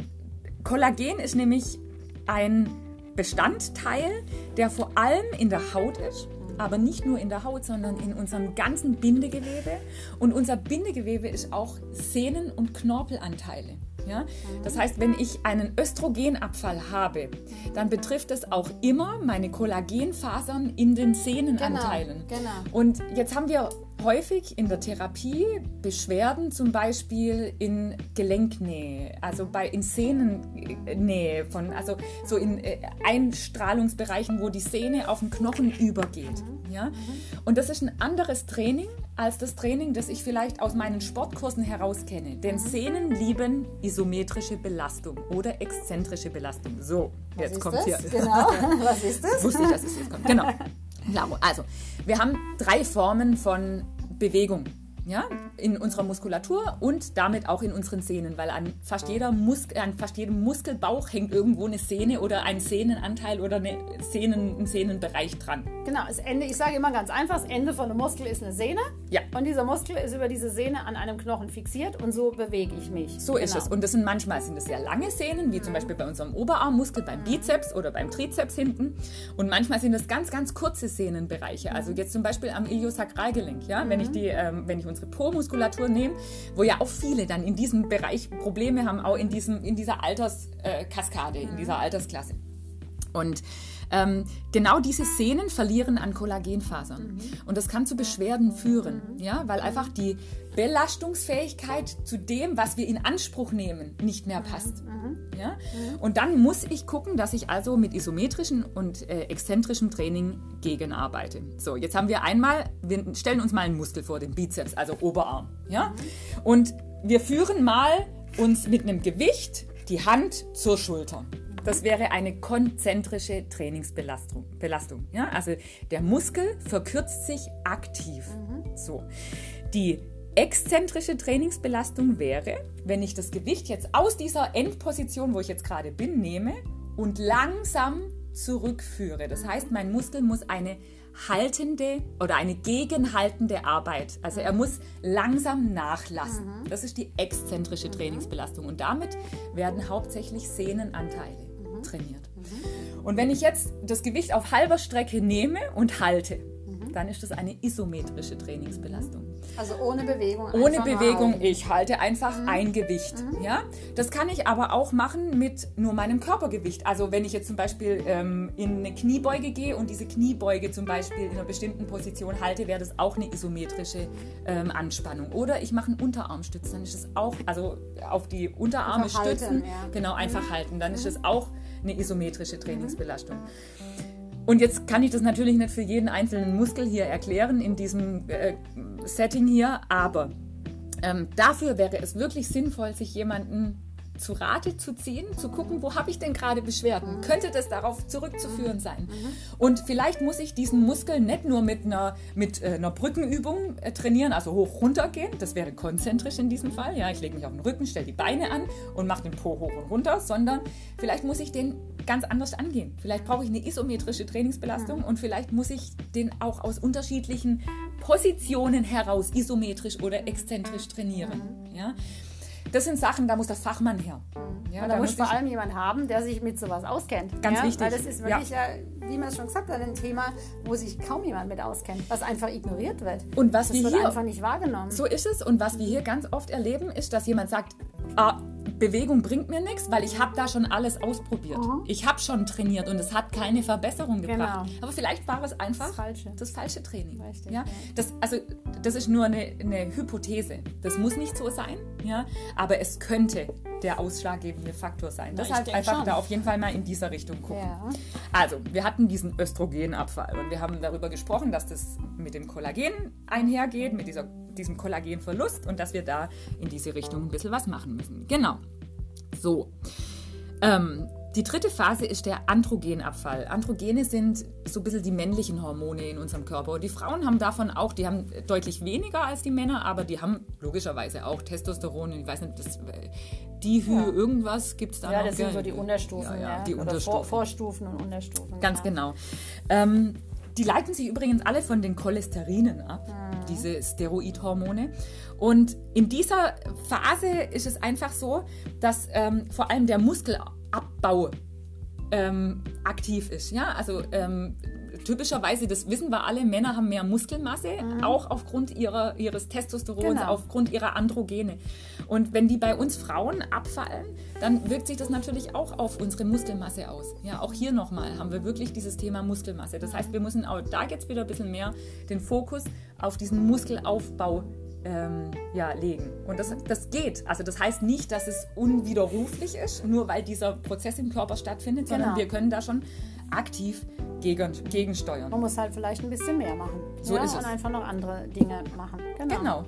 Kollagen ist nämlich ein Bestandteil, der vor allem in der Haut ist, aber nicht nur in der Haut, sondern in unserem ganzen Bindegewebe. Und unser Bindegewebe ist auch Sehnen- und Knorpelanteile. Ja? Das heißt, wenn ich einen Östrogenabfall habe, dann betrifft es auch immer meine Kollagenfasern in den Sehnenanteilen. Genau, genau. Und jetzt haben wir häufig in der Therapie Beschwerden zum Beispiel in Gelenknähe, also bei in Sehnennähe von, also so in äh, Einstrahlungsbereichen, wo die Sehne auf den Knochen übergeht. Ja? Und das ist ein anderes Training als das Training, das ich vielleicht aus meinen Sportkursen heraus kenne. Denn Sehnen lieben isometrische Belastung oder exzentrische Belastung. So, Was jetzt kommt das? hier. Genau. Was ist das? Wusste ich, dass es jetzt kommt. Genau. Genau. Also, wir haben drei Formen von Bewegung. Ja, in unserer Muskulatur und damit auch in unseren Sehnen, weil an fast, jeder Muskel, an fast jedem Muskelbauch hängt irgendwo eine Sehne oder ein Sehnenanteil oder eine Sehnen, ein Sehnenbereich dran. Genau, das Ende, ich sage immer ganz einfach, das Ende von einem Muskel ist eine Sehne. Ja. Und dieser Muskel ist über diese Sehne an einem Knochen fixiert und so bewege ich mich. So ist genau. es. Und das sind manchmal sind es sehr lange Sehnen, wie zum Beispiel bei unserem Oberarmmuskel, beim Bizeps oder beim Trizeps hinten. Und manchmal sind es ganz, ganz kurze Sehnenbereiche. Also jetzt zum Beispiel am Iliosakralgelenk, ja, wenn ich die, ähm, wenn ich unsere Po-Muskulatur nehme, wo ja auch viele dann in diesem Bereich Probleme haben, auch in diesem, in dieser Alterskaskade, in dieser Altersklasse. Und ähm, genau diese Sehnen verlieren an Kollagenfasern. Und das kann zu Beschwerden führen, ja, weil einfach die Belastungsfähigkeit zu dem, was wir in Anspruch nehmen, nicht mehr passt. Ja? Und dann muss ich gucken, dass ich also mit isometrischem und äh, exzentrischem Training gegenarbeite. So, jetzt haben wir einmal, wir stellen uns mal einen Muskel vor, den Bizeps, also Oberarm. Ja? Und wir führen mal uns mit einem Gewicht die Hand zur Schulter. Das wäre eine konzentrische Trainingsbelastung. Belastung, ja? Also der Muskel verkürzt sich aktiv. So. Die exzentrische Trainingsbelastung wäre, wenn ich das Gewicht jetzt aus dieser Endposition, wo ich jetzt gerade bin, nehme und langsam zurückführe. Das heißt, mein Muskel muss eine haltende oder eine gegenhaltende Arbeit. Also er muss langsam nachlassen. Das ist die exzentrische Trainingsbelastung. Und damit werden hauptsächlich Sehnenanteile trainiert. Und wenn ich jetzt das Gewicht auf halber Strecke nehme und halte, dann ist das eine isometrische Trainingsbelastung. Also ohne Bewegung. Ohne Bewegung, ich halte einfach Mhm. ein Gewicht. Ja? Das kann ich aber auch machen mit nur meinem Körpergewicht. Also wenn ich jetzt zum Beispiel ähm, in eine Kniebeuge gehe und diese Kniebeuge zum Beispiel in einer bestimmten Position halte, wäre das auch eine isometrische ähm, Anspannung. Oder ich mache einen Unterarmstütz, dann ist es auch, also auf die Unterarme Einfach halten, stützen, ja. Mhm. genau, einfach halten. Dann ist es auch eine isometrische Trainingsbelastung. Und jetzt kann ich das natürlich nicht für jeden einzelnen Muskel hier erklären in diesem äh, Setting hier, aber ähm, dafür wäre es wirklich sinnvoll, sich jemanden zu Rate zu ziehen, zu gucken, wo habe ich denn gerade Beschwerden? Könnte das darauf zurückzuführen sein? Und vielleicht muss ich diesen Muskel nicht nur mit einer, mit, äh, einer Brückenübung äh, trainieren, also hoch runter gehen, das wäre konzentrisch in diesem Fall. Ja, ich lege mich auf den Rücken, stelle die Beine an und mache den Po hoch und runter, sondern vielleicht muss ich den ganz anders angehen. Vielleicht brauche ich eine isometrische Trainingsbelastung und vielleicht muss ich den auch aus unterschiedlichen Positionen heraus isometrisch oder exzentrisch trainieren. Ja? Das sind Sachen, da muss der Fachmann her. Ja, Und da muss muss vor allem jemand haben, der sich mit sowas auskennt. Ganz ja? wichtig. Weil das ist wirklich, ja. wie man es schon gesagt hat, ein Thema, wo sich kaum jemand mit auskennt, was einfach ignoriert wird. Und was das wir wird hier einfach nicht wahrgenommen. So ist es. Und was wir hier ganz oft erleben, ist, dass jemand sagt, ah, Bewegung bringt mir nichts, weil ich habe da schon alles ausprobiert. Ich habe schon trainiert und es hat keine Verbesserung gebracht. Genau. Aber vielleicht war es einfach Das Falsche. das falsche Training. Richtig, ja? ja. Das, also, das ist nur eine, eine Hypothese. Das muss nicht so sein, ja? aber es könnte der ausschlaggebende Faktor sein. Na, Deshalb einfach schon. da auf jeden Fall mal in dieser Richtung gucken. Ja. Also, wir hatten diesen Östrogenabfall und wir haben darüber gesprochen, dass das mit dem Kollagen einhergeht, mit dieser, diesem Kollagenverlust und dass wir da in diese Richtung ein bisschen was machen müssen. Genau. So. Ähm, die dritte Phase ist der Androgenabfall. Androgene sind so ein bisschen die männlichen Hormone in unserem Körper. Und die Frauen haben davon auch, die haben deutlich weniger als die Männer, aber die haben logischerweise auch Testosteron. Ich weiß nicht, das, Dihy, Ja. irgendwas gibt es da Ja, noch. das sind so die Unterstufen. Ja, ja, ja. die Oder Unterstufen. Vor, Vorstufen und Unterstufen. Ganz genau. Ähm, die leiten sich übrigens alle von den Cholesterinen ab, diese Steroidhormone. Und in dieser Phase ist es einfach so, dass ähm, vor allem der Muskelabbau ähm, aktiv ist. Ja, also ähm, typischerweise, das wissen wir alle, Männer haben mehr Muskelmasse, mhm. auch aufgrund ihrer, ihres Testosterons, genau. aufgrund ihrer Androgene. Und wenn die bei uns Frauen abfallen, dann wirkt sich das natürlich auch auf unsere Muskelmasse aus. Ja, auch hier nochmal haben wir wirklich dieses Thema Muskelmasse. Das heißt, wir müssen auch da jetzt wieder ein bisschen mehr den Fokus auf diesen Muskelaufbau ähm, ja, legen. Und das, das geht. Also das heißt nicht, dass es unwiderruflich ist, nur weil dieser Prozess im Körper stattfindet, sondern genau. wir können da schon aktiv gegen, gegensteuern. Man muss halt vielleicht ein bisschen mehr machen. So ja, ist es. Und einfach noch andere Dinge machen. Genau. genau.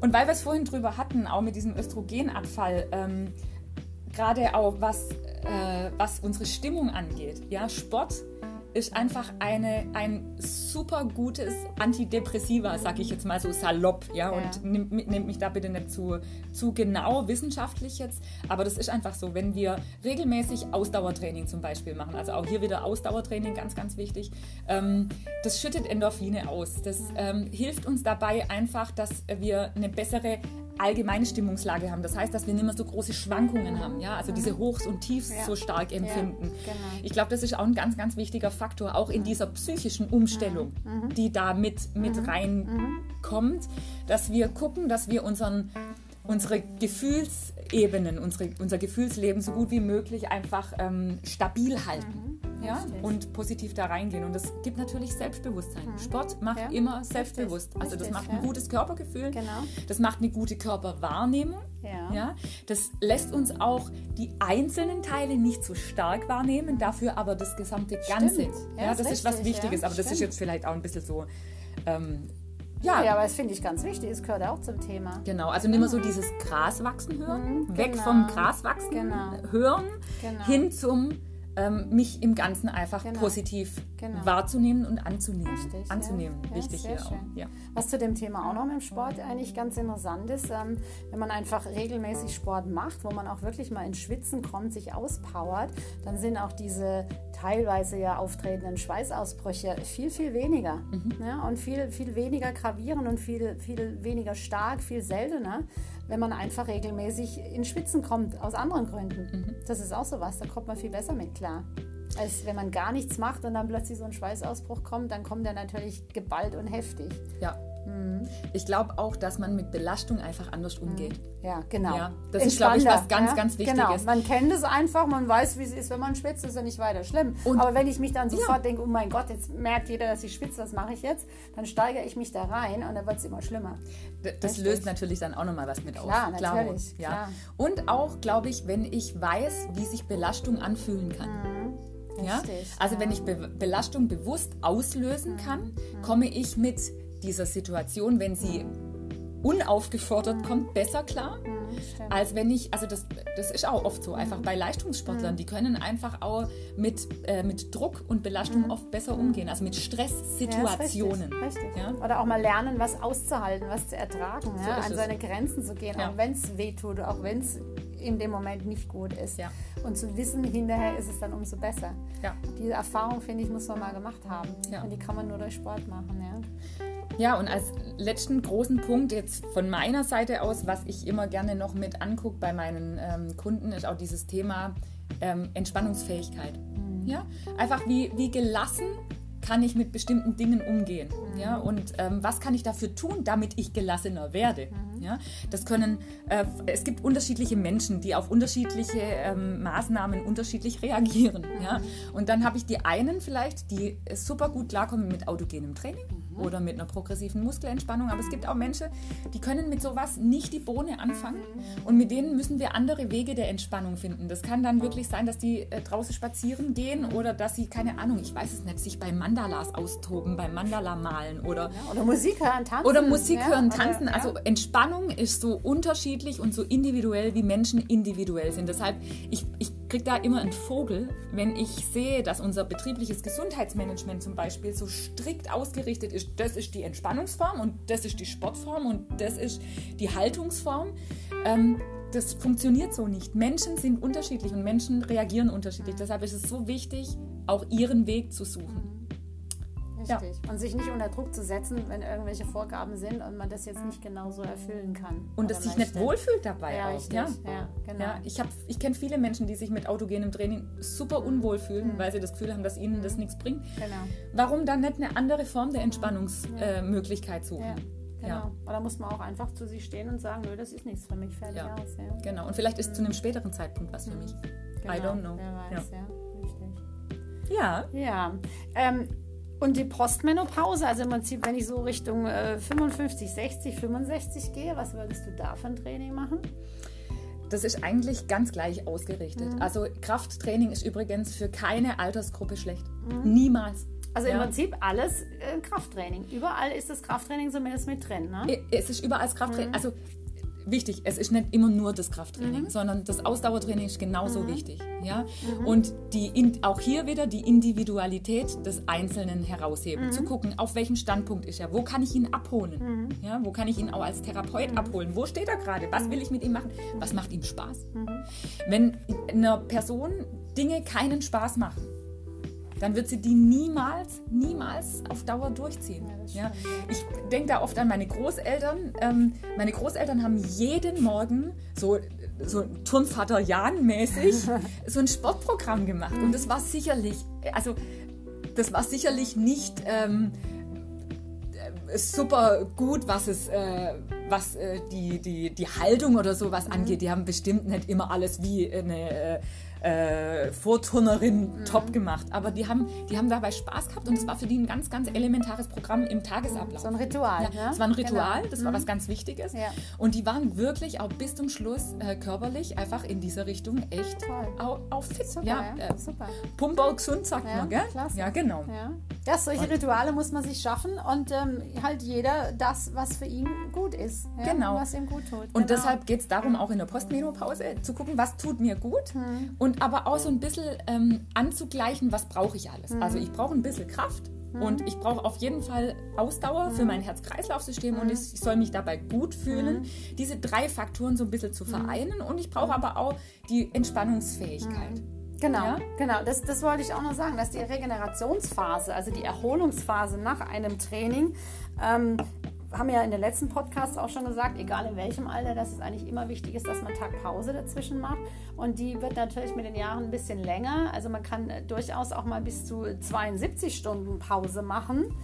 Und weil wir es vorhin drüber hatten, auch mit diesem Östrogenabfall, ähm, gerade auch was, äh, was unsere Stimmung angeht. Ja, Sport ist einfach eine, ein super gutes Antidepressiva, sag ich jetzt mal so salopp, ja, ja. und nimmt, nimmt, mich da bitte nicht zu, zu genau wissenschaftlich jetzt, aber das ist einfach so, wenn wir regelmäßig Ausdauertraining zum Beispiel machen, also auch hier wieder Ausdauertraining, ganz, ganz wichtig, ähm, das schüttet Endorphine aus, das ähm, hilft uns dabei einfach, dass wir eine bessere allgemeine Stimmungslage haben. Das heißt, dass wir nicht mehr so große Schwankungen haben, ja, also diese Hochs und Tiefs ja. so stark empfinden. Ja, genau. Ich glaube, das ist auch ein ganz, ganz wichtiger Faktor, auch in dieser psychischen Umstellung, mhm. die da mit, mit mhm. reinkommt, dass wir gucken, dass wir unseren, unsere Gefühlsebenen, unsere, unser Gefühlsleben so gut wie möglich einfach ähm, stabil halten. Mhm ja, und positiv da reingehen. Und das gibt natürlich Selbstbewusstsein. Mhm. Sport macht ja. immer selbstbewusst. Also das macht ein gutes Körpergefühl, genau. das macht eine gute Körperwahrnehmung. Ja. ja. Das lässt uns auch die einzelnen Teile nicht so stark wahrnehmen, dafür aber das gesamte Ganze. Ja, ja, das ist, was Wichtiges, aber Stimmt. das ist jetzt vielleicht auch ein bisschen so. Ähm, ja. ja, aber das finde ich ganz wichtig. Es gehört auch zum Thema. Genau, also nimm mal so dieses Graswachsen hören, mhm, weg genau. vom Graswachsen genau. hören, genau. hin zum ähm, mich im Ganzen einfach genau. positiv genau. wahrzunehmen und anzunehmen. Richtig, anzunehmen, ja. wichtig ja, hier auch. Ja. Was zu dem Thema auch noch im Sport eigentlich ganz interessant ist, ähm, wenn man einfach regelmäßig Sport macht, wo man auch wirklich mal ins Schwitzen kommt, sich auspowert, dann sind auch diese teilweise ja auftretenden Schweißausbrüche viel, viel weniger. Mhm. Ja, und viel, viel weniger gravierend und viel, viel weniger stark, viel seltener, wenn man einfach regelmäßig in Schwitzen kommt, aus anderen Gründen. Mhm. Das ist auch so was, da kommt man viel besser mit klar. Als wenn man gar nichts macht und dann plötzlich so ein Schweißausbruch kommt, dann kommt der natürlich geballt und heftig. Ja. Ich glaube auch, dass man mit Belastung einfach anders umgeht. Mhm. Ja, genau. Ja, das ist, glaube ich, was ganz, ja? ganz Wichtiges. Genau. Man kennt es einfach, man weiß, wie es ist, wenn man schwitzt, ist ja nicht weiter schlimm. Und Aber wenn ich mich dann sofort ja. denke, oh mein Gott, jetzt merkt jeder, dass ich schwitze, was mache ich jetzt? Dann steigere ich mich da rein und dann wird es immer schlimmer. D das Richtig. löst natürlich dann auch nochmal was mit aus. Klar, natürlich. Ja. Klar. Und auch, glaube ich, wenn ich weiß, wie sich Belastung anfühlen kann. Mhm. Ja? Also wenn ich Be Belastung bewusst auslösen kann, mhm. komme ich mit dieser Situation, wenn sie unaufgefordert kommt, besser klar, mhm, als wenn ich, also das, das ist auch oft so, einfach bei Leistungssportlern, mhm. die können einfach auch mit, äh, mit Druck und Belastung mhm. oft besser umgehen, also mit Stresssituationen. Ja, richtig, richtig. Ja? Oder auch mal lernen, was auszuhalten, was zu ertragen, so ja? an seine Grenzen zu gehen, auch wenn es weh tut, auch wenn es in dem Moment nicht gut ist. Und zu wissen, hinterher ist es dann umso besser. Ja. Diese Erfahrung, finde ich, muss man mal gemacht haben. Und die kann man nur durch Sport machen. Ja. Ja, und als letzten großen Punkt jetzt von meiner Seite aus, was ich immer gerne noch mit angucke bei meinen ähm, Kunden, ist auch dieses Thema ähm, Entspannungsfähigkeit. Mhm. Ja? Einfach wie, wie gelassen kann ich mit bestimmten Dingen umgehen? Mhm. Ja? Und ähm, was kann ich dafür tun, damit ich gelassener werde? Mhm. Ja? Das können, äh, es gibt unterschiedliche Menschen, die auf unterschiedliche ähm, Maßnahmen unterschiedlich reagieren. Mhm. Ja? Und dann habe ich die einen vielleicht, die super gut klarkommen mit autogenem Training oder mit einer progressiven Muskelentspannung. Aber es gibt auch Menschen, die können mit sowas nicht die Bohne anfangen und mit denen müssen wir andere Wege der Entspannung finden. Das kann dann wirklich sein, dass die äh, draußen spazieren gehen oder dass sie, keine Ahnung, ich weiß es nicht, sich bei Mandalas austoben, beim Mandala malen oder, ja, oder Musik hören, tanzen. Oder Musik ja, hören, tanzen. Oder, ja. Also Entspannung ist so unterschiedlich und so individuell, wie Menschen individuell sind. Deshalb, ich, ich kriege da immer einen Vogel, wenn ich sehe, dass unser betriebliches Gesundheitsmanagement zum Beispiel so strikt ausgerichtet ist das ist die Entspannungsform und das ist die Sportform und das ist die Haltungsform. Ähm, das funktioniert so nicht. Menschen sind unterschiedlich und Menschen reagieren unterschiedlich. Deshalb ist es so wichtig, auch ihren Weg zu suchen. Richtig. Und sich nicht unter Druck zu setzen, wenn irgendwelche Vorgaben sind und man das jetzt nicht genauso erfüllen kann. Und das sich nicht wohlfühlt dabei ja, auch. Richtig. Ja, ja genau. Ja, ich ich kenne viele Menschen, die sich mit autogenem Training super unwohl fühlen, Mhm. weil sie das Gefühl haben, dass ihnen das nichts bringt. Genau. Warum dann nicht eine andere Form der Entspannungsmöglichkeit suchen? Ja. Genau. Ja. Oder muss man auch einfach zu sich stehen und sagen, nö, das ist nichts für mich, fertig Ja. aus. Ja. Genau. Und vielleicht ist zu einem späteren Zeitpunkt was für mich. Genau. I don't know. Wer weiß, ja. Richtig. Ja. Ja. Ähm, und die Postmenopause, also im Prinzip, wenn ich so Richtung äh, 55, 60, 65 gehe, was würdest du da für ein Training machen? Das ist eigentlich ganz gleich ausgerichtet. Mhm. Also Krafttraining ist übrigens für keine Altersgruppe schlecht. Niemals. Also im Ja. Prinzip alles äh, Krafttraining. Überall ist das Krafttraining zumindest mit drin. Ne? Es ist überall das Mhm. Krafttraining. Also wichtig, es ist nicht immer nur das Krafttraining, sondern das Ausdauertraining ist genauso wichtig. Ja? Und die, auch hier wieder die Individualität des Einzelnen herausheben. Zu gucken, auf welchem Standpunkt ist er, wo kann ich ihn abholen, ja? wo kann ich ihn auch als Therapeut abholen, wo steht er gerade, was will ich mit ihm machen, was macht ihm Spaß. Wenn einer Person Dinge keinen Spaß machen, dann wird sie die niemals, niemals auf Dauer durchziehen. Ja, ich denke da oft an meine Großeltern. Ähm, meine Großeltern haben jeden Morgen so, so Turnvater Jan-mäßig so ein Sportprogramm gemacht. Und das war sicherlich, also das war sicherlich nicht ähm, äh, super gut, was es, äh, was äh, die, die, die Haltung oder sowas angeht. Die haben bestimmt nicht immer alles wie eine äh, äh, Vorturnerin top gemacht. Aber die haben, die haben dabei Spaß gehabt und es war für die ein ganz, ganz elementares Programm im Tagesablauf. So ein Ritual. Ja, ne? es war ein Ritual, Genau. das war was ganz Wichtiges. Ja. Und die waren wirklich auch bis zum Schluss äh, körperlich einfach in dieser Richtung echt auch, auch fit. Super, ja, ja, äh, super. Pumperl gesund, sagt Ja, man, gell? klasse. Ja, genau. Ja. ja, solche Rituale muss man sich schaffen und ähm, halt jeder das, was für ihn gut ist. Ja? Genau. Was ihm gut tut. Und genau. deshalb geht es darum, auch in der Postmenopause zu gucken, was tut mir gut Hm. und aber auch so ein bisschen ähm, anzugleichen, was brauche ich alles. Also ich brauche ein bisschen Kraft und ich brauche auf jeden Fall Ausdauer für mein Herz-Kreislauf-System und ich soll mich dabei gut fühlen, diese drei Faktoren so ein bisschen zu vereinen und ich brauche aber auch die Entspannungsfähigkeit. Genau, Ja? genau. Das, das wollte ich auch noch sagen, dass die Regenerationsphase, also die Erholungsphase nach einem Training, ähm, haben ja in den letzten Podcasts auch schon gesagt, egal in welchem Alter, dass es eigentlich immer wichtig ist, dass man Tag Pause dazwischen macht. Und die wird natürlich mit den Jahren ein bisschen länger. Also man kann äh, durchaus auch mal bis zu 72 Stunden Pause machen.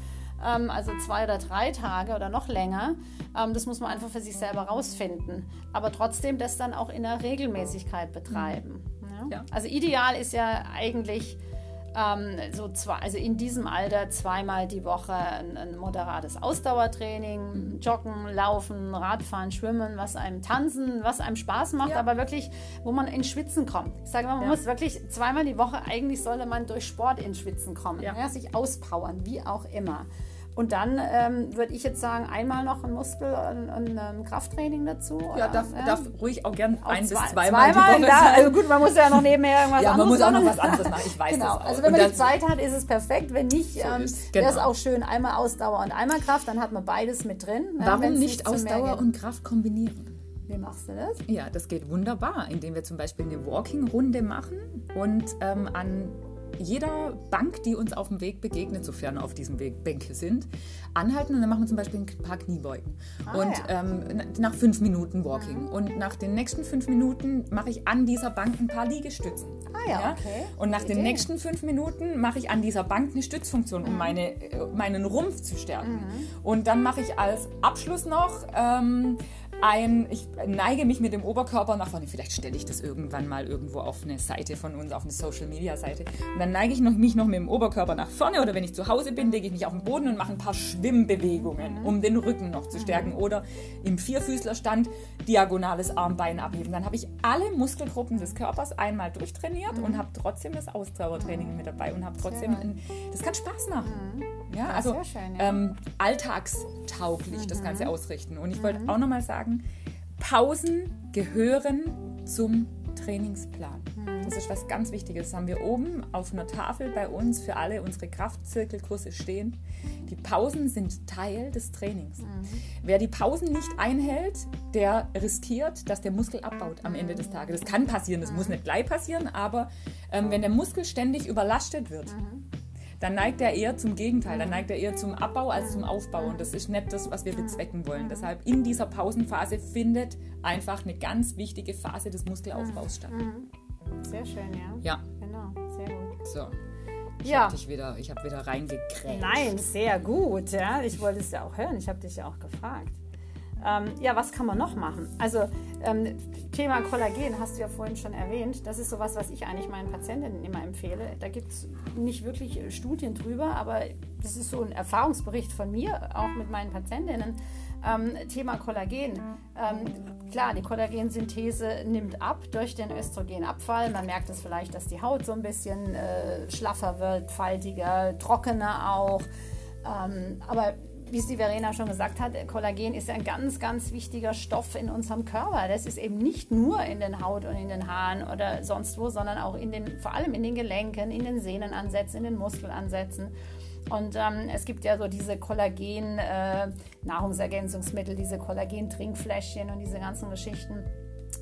Ähm, also zwei oder drei Tage oder noch länger. Ähm, das muss man einfach für sich selber rausfinden. Aber trotzdem das dann auch in der Regelmäßigkeit betreiben. Ja? Ja. Also ideal ist ja eigentlich ähm, so zwei, also in diesem Alter zweimal die Woche ein, ein moderates Ausdauertraining, Joggen, Laufen, Radfahren, Schwimmen, was einem tanzen, was einem Spaß macht, Ja. aber wirklich, wo man ins Schwitzen kommt. Ich sage mal, man Ja. muss wirklich zweimal die Woche, eigentlich sollte man durch Sport ins Schwitzen kommen, ja. sich auspowern, wie auch immer. Und dann ähm, würde ich jetzt sagen, einmal noch ein Muskel- und ein, ähm, Krafttraining dazu. Ja, oder? darf, darf ruhig auch gern Auch ein zwei- bis zweimal die sein. Also gut, man muss ja noch nebenher irgendwas Ja, man anderes muss auch noch machen. was anderes machen. Ich weiß Genau, das auch. also wenn Und man die Zeit hat, ist es perfekt. Wenn nicht, ähm, ist- wäre es genau. auch schön, einmal Ausdauer und einmal Kraft, dann hat man beides mit drin. ne, Warum wenn's nicht Ausdauer und Kraft kombinieren? Wie machst du das? Ja, das geht wunderbar, indem wir zum Beispiel eine Walking-Runde machen und ähm, an jeder Bank, die uns auf dem Weg begegnet, sofern auf diesem Weg Bänke sind, anhalten und dann machen wir zum Beispiel ein paar Kniebeugen. Ah, und ja. ähm, na- nach fünf Minuten Walking. Und nach den nächsten fünf Minuten mache ich an dieser Bank ein paar Liegestützen. Ah ja, okay. Und nach Gute den nächsten fünf Minuten mache ich an dieser Bank eine Stützfunktion, Mhm. um meine, äh, meinen Rumpf zu stärken. Und dann mache ich als Abschluss noch ähm, ein, ich neige mich mit dem Oberkörper nach vorne. Vielleicht stelle ich das irgendwann mal irgendwo auf eine Seite von uns, auf eine Social Media Seite. Und dann neige ich noch, mich noch mit dem Oberkörper nach vorne oder wenn ich zu Hause bin, lege ich mich auf den Boden und mache ein paar Schwimmbewegungen, um den Rücken noch zu stärken. Oder im Vierfüßlerstand diagonales Armbein abheben. Dann habe ich alle Muskelgruppen des Körpers einmal durchtrainiert und habe trotzdem das Ausdauertraining mit dabei und habe trotzdem, ein, das kann Spaß machen. Ja, also sehr schön, ja. ähm, alltagstauglich das Ganze ausrichten. Und ich wollte auch nochmal sagen, Pausen gehören zum Trainingsplan. Das ist was ganz Wichtiges. Das haben wir oben auf einer Tafel bei uns für alle unsere Kraftzirkelkurse stehen. Die Pausen sind Teil des Trainings. Wer die Pausen nicht einhält, der riskiert, dass der Muskel abbaut am Ende des Tages. Das kann passieren, das muss nicht gleich passieren, aber ähm, wenn der Muskel ständig überlastet wird, dann neigt er eher zum Gegenteil. Dann neigt er eher zum Abbau als zum Aufbau. Und das ist nicht das, was wir bezwecken wollen. Deshalb in dieser Pausenphase findet einfach eine ganz wichtige Phase des Muskelaufbaus statt. Sehr schön, ja. Ja. Genau, sehr gut. So. Ich Ja. habe dich wieder, ich hab wieder reingekrämt. Nein, sehr gut. Ja. Ich wollte es ja auch hören. Ich habe dich ja auch gefragt. Ähm, ja, was kann man noch machen? Also ähm, Thema Kollagen hast du ja vorhin schon erwähnt. Das ist sowas, was ich eigentlich meinen Patientinnen immer empfehle. Da gibt es nicht wirklich äh, Studien drüber, aber das ist so ein Erfahrungsbericht von mir, auch mit meinen Patientinnen. Ähm, Thema Kollagen. Ähm, klar, die Kollagensynthese nimmt ab durch den Östrogenabfall. Man merkt es vielleicht, dass die Haut so ein bisschen äh, schlaffer wird, faltiger, trockener auch. Ähm, aber wie es die Verena schon gesagt hat, Kollagen ist ein ganz, ganz wichtiger Stoff in unserem Körper. Das ist eben nicht nur in den Haut und in den Haaren oder sonst wo, sondern auch in den, vor allem in den Gelenken, in den Sehnenansätzen, in den Muskelansätzen. Und ähm, es gibt ja so diese Kollagen-Nahrungsergänzungsmittel, diese Kollagen-Trinkfläschchen und diese ganzen Geschichten,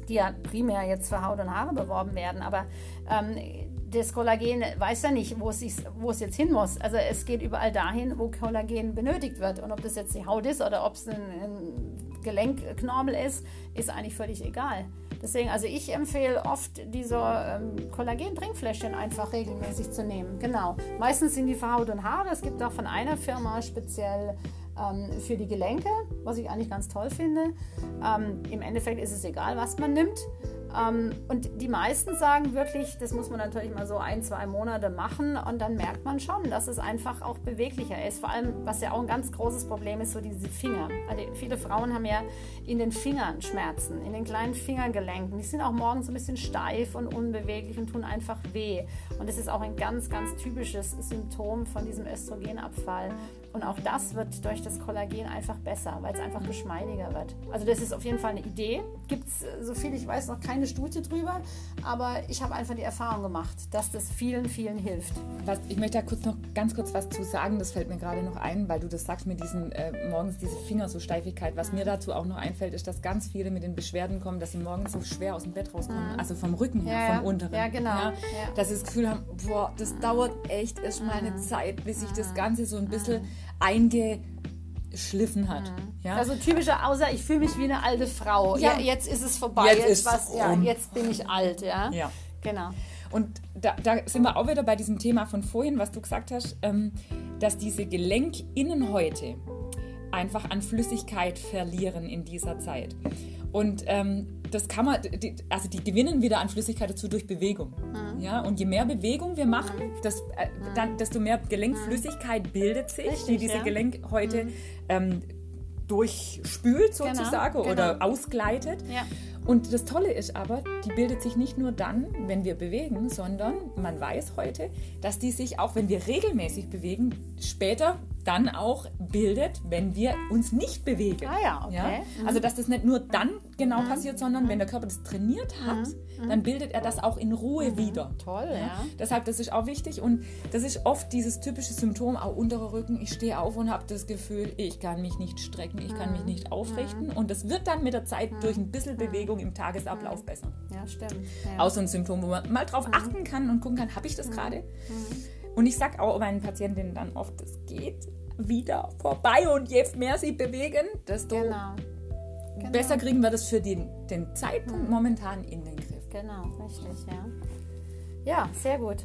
die ja primär jetzt für Haut und Haare beworben werden. Aber ähm, das Kollagen weiß ja nicht, wo es, sich, wo es jetzt hin muss. Also es geht überall dahin, wo Kollagen benötigt wird. Und ob das jetzt die Haut ist oder ob es ein, ein Gelenkknorpel ist, ist eigentlich völlig egal. Deswegen, also ich empfehle oft diese ähm, Kollagen-Trinkfläschchen einfach regelmäßig zu nehmen. Genau. Meistens sind die für Haut und Haare. Es gibt auch von einer Firma speziell ähm, für die Gelenke, was ich eigentlich ganz toll finde. Ähm, Im Endeffekt ist es egal, was man nimmt. Ähm, und die meisten sagen wirklich, das muss man natürlich mal so ein, zwei Monate machen und dann merkt man schon, dass es einfach auch beweglicher ist. Vor allem, was ja auch ein ganz großes Problem ist, so diese Finger. Also viele Frauen haben ja in den Fingern Schmerzen, in den kleinen Fingergelenken. Die sind auch morgens so ein bisschen steif und unbeweglich und tun einfach weh. Und das ist auch ein ganz, ganz typisches Symptom von diesem Östrogenabfall. Und auch das wird durch das Kollagen einfach besser, weil es einfach geschmeidiger wird. Also das ist auf jeden Fall eine Idee. Gibt es, so viel ich weiß, noch keine Studie drüber. Aber ich habe einfach die Erfahrung gemacht, dass das vielen, vielen hilft. Was, ich möchte da kurz noch ganz kurz was zu sagen, das fällt mir gerade noch ein, weil du das sagst mit diesen äh, morgens diese Finger so Steifigkeit. Was mir dazu auch noch einfällt, ist, dass ganz viele mit den Beschwerden kommen, dass sie morgens so schwer aus dem Bett rauskommen, also vom Rücken her, Ja, vom unteren. Ja, genau. Ja. Dass sie das Gefühl haben, boah, das dauert echt erstmal eine Zeit, bis sich das Ganze so ein bisschen eingeschliffen hat. Ja? Also typischer, außer ich fühle mich wie eine alte Frau. Ja. Ja. jetzt ist es vorbei. Jetzt ist was, ja, jetzt bin ich alt, ja. Ja. Genau. Und da, da sind wir auch wieder bei diesem Thema von vorhin, was du gesagt hast, ähm, dass diese Gelenkinnenhäute einfach an Flüssigkeit verlieren in dieser Zeit. Und ähm, das kann man, die, also die gewinnen wieder an Flüssigkeit dazu durch Bewegung. Mhm. Ja, und je mehr Bewegung wir machen, das, äh, dann, desto mehr Gelenkflüssigkeit bildet sich, die Richtig, diese ja. Mhm. Gelenkhäute ähm, durchspült sozusagen genau. oder ausgleitet. Ja. Und das Tolle ist aber, die bildet sich nicht nur dann, wenn wir bewegen, sondern man weiß heute, dass die sich auch, wenn wir regelmäßig bewegen, später dann auch bildet, wenn wir uns nicht bewegen. Ah ja, okay. Mhm. Also dass das nicht nur dann genau passiert, sondern wenn der Körper das trainiert hat, dann bildet er das auch in Ruhe wieder. Mhm. Toll, ja. Deshalb, das ist auch wichtig und das ist oft dieses typische Symptom, auch unterer Rücken. Ich stehe auf und habe das Gefühl, ich kann mich nicht strecken, ich kann Mhm. mich nicht aufrichten und das wird dann mit der Zeit durch ein bisschen Bewegung im Tagesablauf besser. Ja, stimmt. Ja. Auch so ein Symptom, wo man mal drauf achten kann und gucken kann, habe ich das gerade? Und ich sage auch meinen Patientinnen dann oft, es geht wieder vorbei und je mehr sie bewegen, desto Genau. Genau. besser kriegen wir das für den, den Zeitpunkt momentan in den Griff. Genau, richtig, ja. Ja, sehr gut.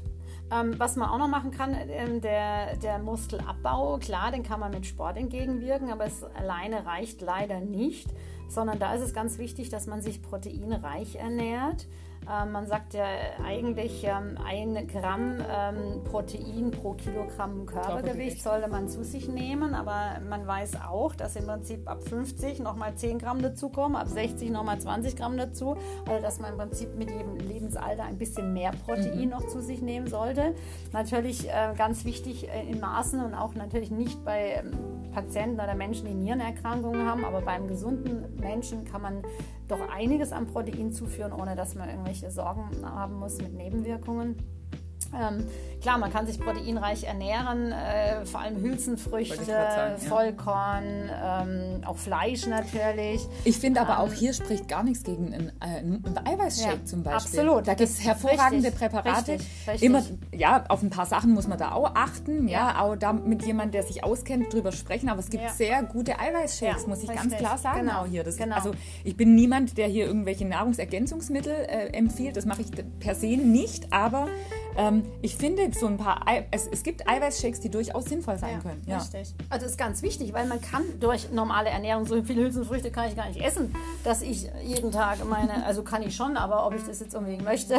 Ähm, was man auch noch machen kann, ähm, der, der Muskelabbau, klar, den kann man mit Sport entgegenwirken, aber es alleine reicht leider nicht, sondern da ist es ganz wichtig, dass man sich proteinreich ernährt. Ähm, man sagt ja eigentlich, ähm, ein Gramm ähm, Protein pro Kilogramm Körpergewicht sollte man zu sich nehmen, aber man weiß auch, dass im Prinzip ab 50 nochmal 10 Gramm dazukommen, ab 60 nochmal 20 Gramm dazu, also dass man im Prinzip mit jedem Lebensalter ein bisschen mehr Protein noch zu sich nehmen sollte. Natürlich äh, ganz wichtig äh, in Maßen und auch natürlich nicht bei ähm, Patienten oder Menschen, die Nierenerkrankungen haben, aber beim gesunden Menschen kann man doch einiges an Protein zuführen, ohne dass man irgendwelche Sorgen haben muss mit Nebenwirkungen. Ähm, klar, man kann sich proteinreich ernähren, äh, vor allem Hülsenfrüchte, sagen, Vollkorn, ähm, auch Fleisch natürlich. Ich finde aber auch ähm, hier spricht gar nichts gegen einen, äh, einen Eiweißshake ja, zum Beispiel. Absolut. Da gibt es hervorragende richtig, Präparate. Richtig, richtig. Immer, ja, auf ein paar Sachen muss man da auch achten, ja, ja auch da mit jemandem, der sich auskennt, drüber sprechen. Aber es gibt ja. sehr gute Eiweißshakes, muss ich ganz klar sagen. Genau. Auch hier. Das genau. also ich bin niemand, der hier irgendwelche Nahrungsergänzungsmittel äh, empfiehlt. Das mache ich per se nicht, aber ähm, ich finde so ein paar, Ei es, es gibt Eiweißshakes, die durchaus sinnvoll sein ja, können. Ja. Richtig. Also das ist ganz wichtig, weil man kann durch normale Ernährung, so viele Hülsenfrüchte kann ich gar nicht essen, dass ich jeden Tag meine, also kann ich schon, aber ob ich das jetzt unbedingt möchte,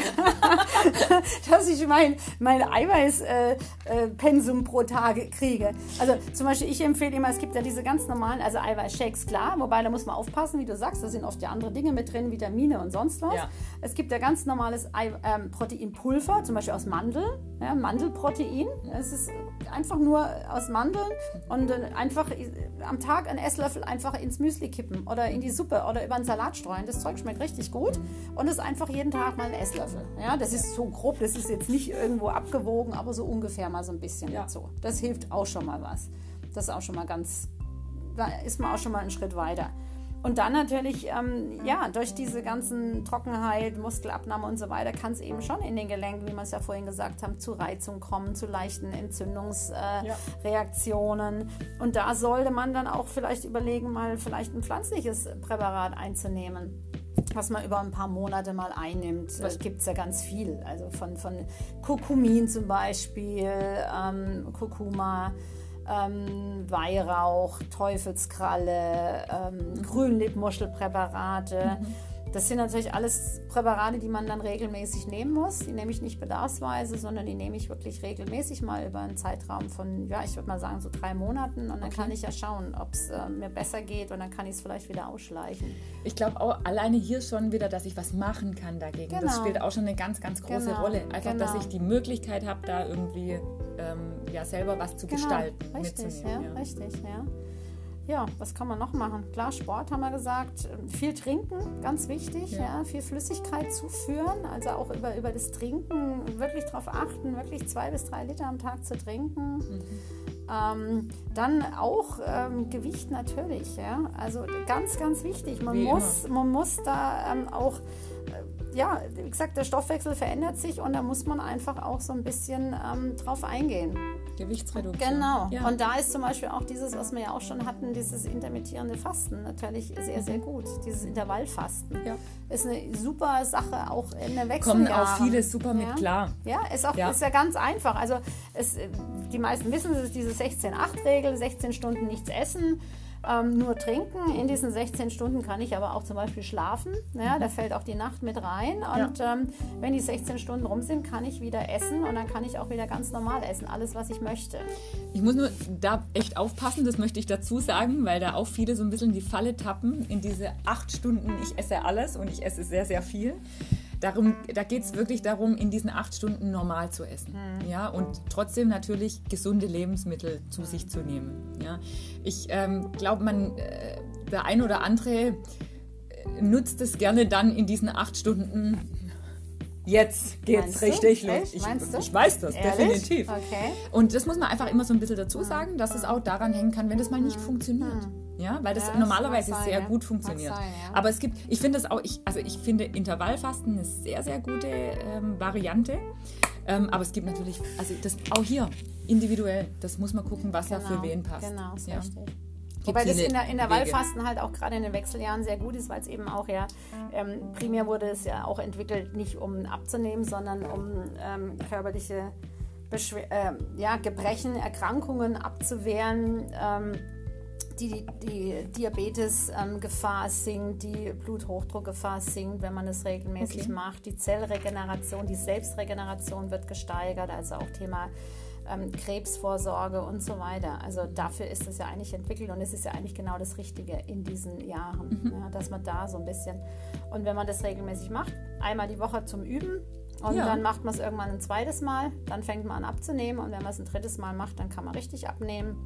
dass ich mein, mein Eiweißpensum äh, äh, pro Tag kriege. Also zum Beispiel, ich empfehle immer, es gibt ja diese ganz normalen, also Eiweißshakes, klar, wobei da muss man aufpassen, wie du sagst, da sind oft ja andere Dinge mit drin, Vitamine und sonst was. Ja. Es gibt ja ganz normales Ei, ähm, Proteinpulver, zum Beispiel aus Mandeln, ja, Mandelprotein. Es ist einfach nur aus Mandeln und einfach am Tag einen Esslöffel einfach ins Müsli kippen oder in die Suppe oder über einen Salat streuen. Das Zeug schmeckt richtig gut und ist einfach jeden Tag mal ein Esslöffel. Ja, das ist so grob, das ist jetzt nicht irgendwo abgewogen, aber so ungefähr mal so ein bisschen ja. dazu. Das hilft auch schon mal was. Das ist auch schon mal ganz, da ist man auch schon mal einen Schritt weiter. Und dann natürlich, ähm, ja, durch diese ganzen Trockenheit, Muskelabnahme und so weiter, kann es eben schon in den Gelenken, wie wir es ja vorhin gesagt haben, zu Reizung kommen, zu leichten Entzündungsreaktionen. Äh, ja. Und da sollte man dann auch vielleicht überlegen, mal vielleicht ein pflanzliches Präparat einzunehmen was man über ein paar Monate mal einnimmt. Da gibt es ja ganz viel. Also von, von Kurkumin zum Beispiel, ähm, Kurkuma, ähm, Weihrauch, Teufelskralle, ähm, Grünlippmuschelpräparate. Mhm. Das sind natürlich alles Präparate, die man dann regelmäßig nehmen muss. Die nehme ich nicht bedarfsweise, sondern die nehme ich wirklich regelmäßig mal über einen Zeitraum von, ja, ich würde mal sagen, so drei Monaten. Und dann okay. kann ich ja schauen, ob es äh, mir besser geht und dann kann ich es vielleicht wieder ausschleichen. Ich glaube auch alleine hier schon wieder, dass ich was machen kann dagegen. Genau. Das spielt auch schon eine ganz, ganz große genau. Rolle. Einfach, genau. dass ich die Möglichkeit habe, da irgendwie ähm, ja, selber was zu genau. gestalten, richtig, mitzunehmen. Ja, ja. Richtig, ja. Ja, was kann man noch machen? Klar, Sport haben wir gesagt. Viel trinken, ganz wichtig. Ja. ja viel Flüssigkeit zuführen. Also auch über, über das Trinken wirklich darauf achten, wirklich zwei bis drei Liter am Tag zu trinken. Mhm. Ähm, dann auch ähm, Gewicht natürlich. Ja? Also ganz, ganz wichtig. Man, muss, man muss da ähm, auch ja, wie gesagt, der Stoffwechsel verändert sich und da muss man einfach auch so ein bisschen ähm, drauf eingehen. Gewichtsreduktion. Genau. Ja. Und da ist zum Beispiel auch dieses, was wir ja auch schon hatten, dieses intermittierende Fasten natürlich sehr, sehr gut. Dieses Intervallfasten. Ja. Ist eine super Sache, auch in der Wechseljahre. Kommen auch viele super mit klar. Ja, ist auch ja. Ist ja ganz einfach. Also es, die meisten wissen, es ist diese 16-8-Regel, 16 Stunden nichts essen ähm, nur trinken. In diesen 16 Stunden kann ich aber auch zum Beispiel schlafen. Ja, da fällt auch die Nacht mit rein. Und ja. ähm, wenn die 16 Stunden rum sind, kann ich wieder essen und dann kann ich auch wieder ganz normal essen. Alles, was ich möchte. Ich muss nur da echt aufpassen, das möchte ich dazu sagen, weil da auch viele so ein bisschen in die Falle tappen, in diese acht Stunden, ich esse alles und ich esse sehr, sehr viel. Darum, da geht es wirklich darum, in diesen acht Stunden normal zu essen. Mhm. Ja, und trotzdem natürlich gesunde Lebensmittel zu sich zu nehmen. Ja. Ich ähm, glaube, man, äh, der ein oder andere äh, nutzt es gerne dann in diesen acht Stunden Jetzt geht's Meinst richtig los. Ich, ich, weiß das, Ehrlich? definitiv. Okay. Und das muss man einfach immer so ein bisschen dazu sagen, dass es auch daran hängen kann, wenn das mal nicht funktioniert. Ja, weil das ja, normalerweise das sehr sein, gut funktioniert. Sein, ja. Aber es gibt, ich finde es auch, ich, also ich finde Intervallfasten eine sehr, sehr gute ähm, Variante. Ähm, aber es gibt natürlich, also das auch hier individuell, das muss man gucken, was genau, da für wen passt. Genau, ist ja. richtig. Wobei das in der, in der Wallfasten halt auch gerade in den Wechseljahren sehr gut ist, weil es eben auch ja, ähm, primär wurde es ja auch entwickelt, nicht um abzunehmen, sondern um ähm, körperliche Beschwer äh, ja, Gebrechen, Erkrankungen abzuwehren. Ähm, die, die Diabetes-Gefahr ähm, sinkt, die Bluthochdruckgefahr sinkt, wenn man es regelmäßig okay. macht. Die Zellregeneration, die Selbstregeneration wird gesteigert, also auch Thema ähm, Krebsvorsorge und so weiter. Also dafür ist es ja eigentlich entwickelt und es ist ja eigentlich genau das Richtige in diesen Jahren, mhm. ja, dass man da so ein bisschen und wenn man das regelmäßig macht, einmal die Woche zum Üben, Und Ja. dann macht man es irgendwann ein zweites Mal, dann fängt man an abzunehmen und wenn man es ein drittes Mal macht, dann kann man richtig abnehmen.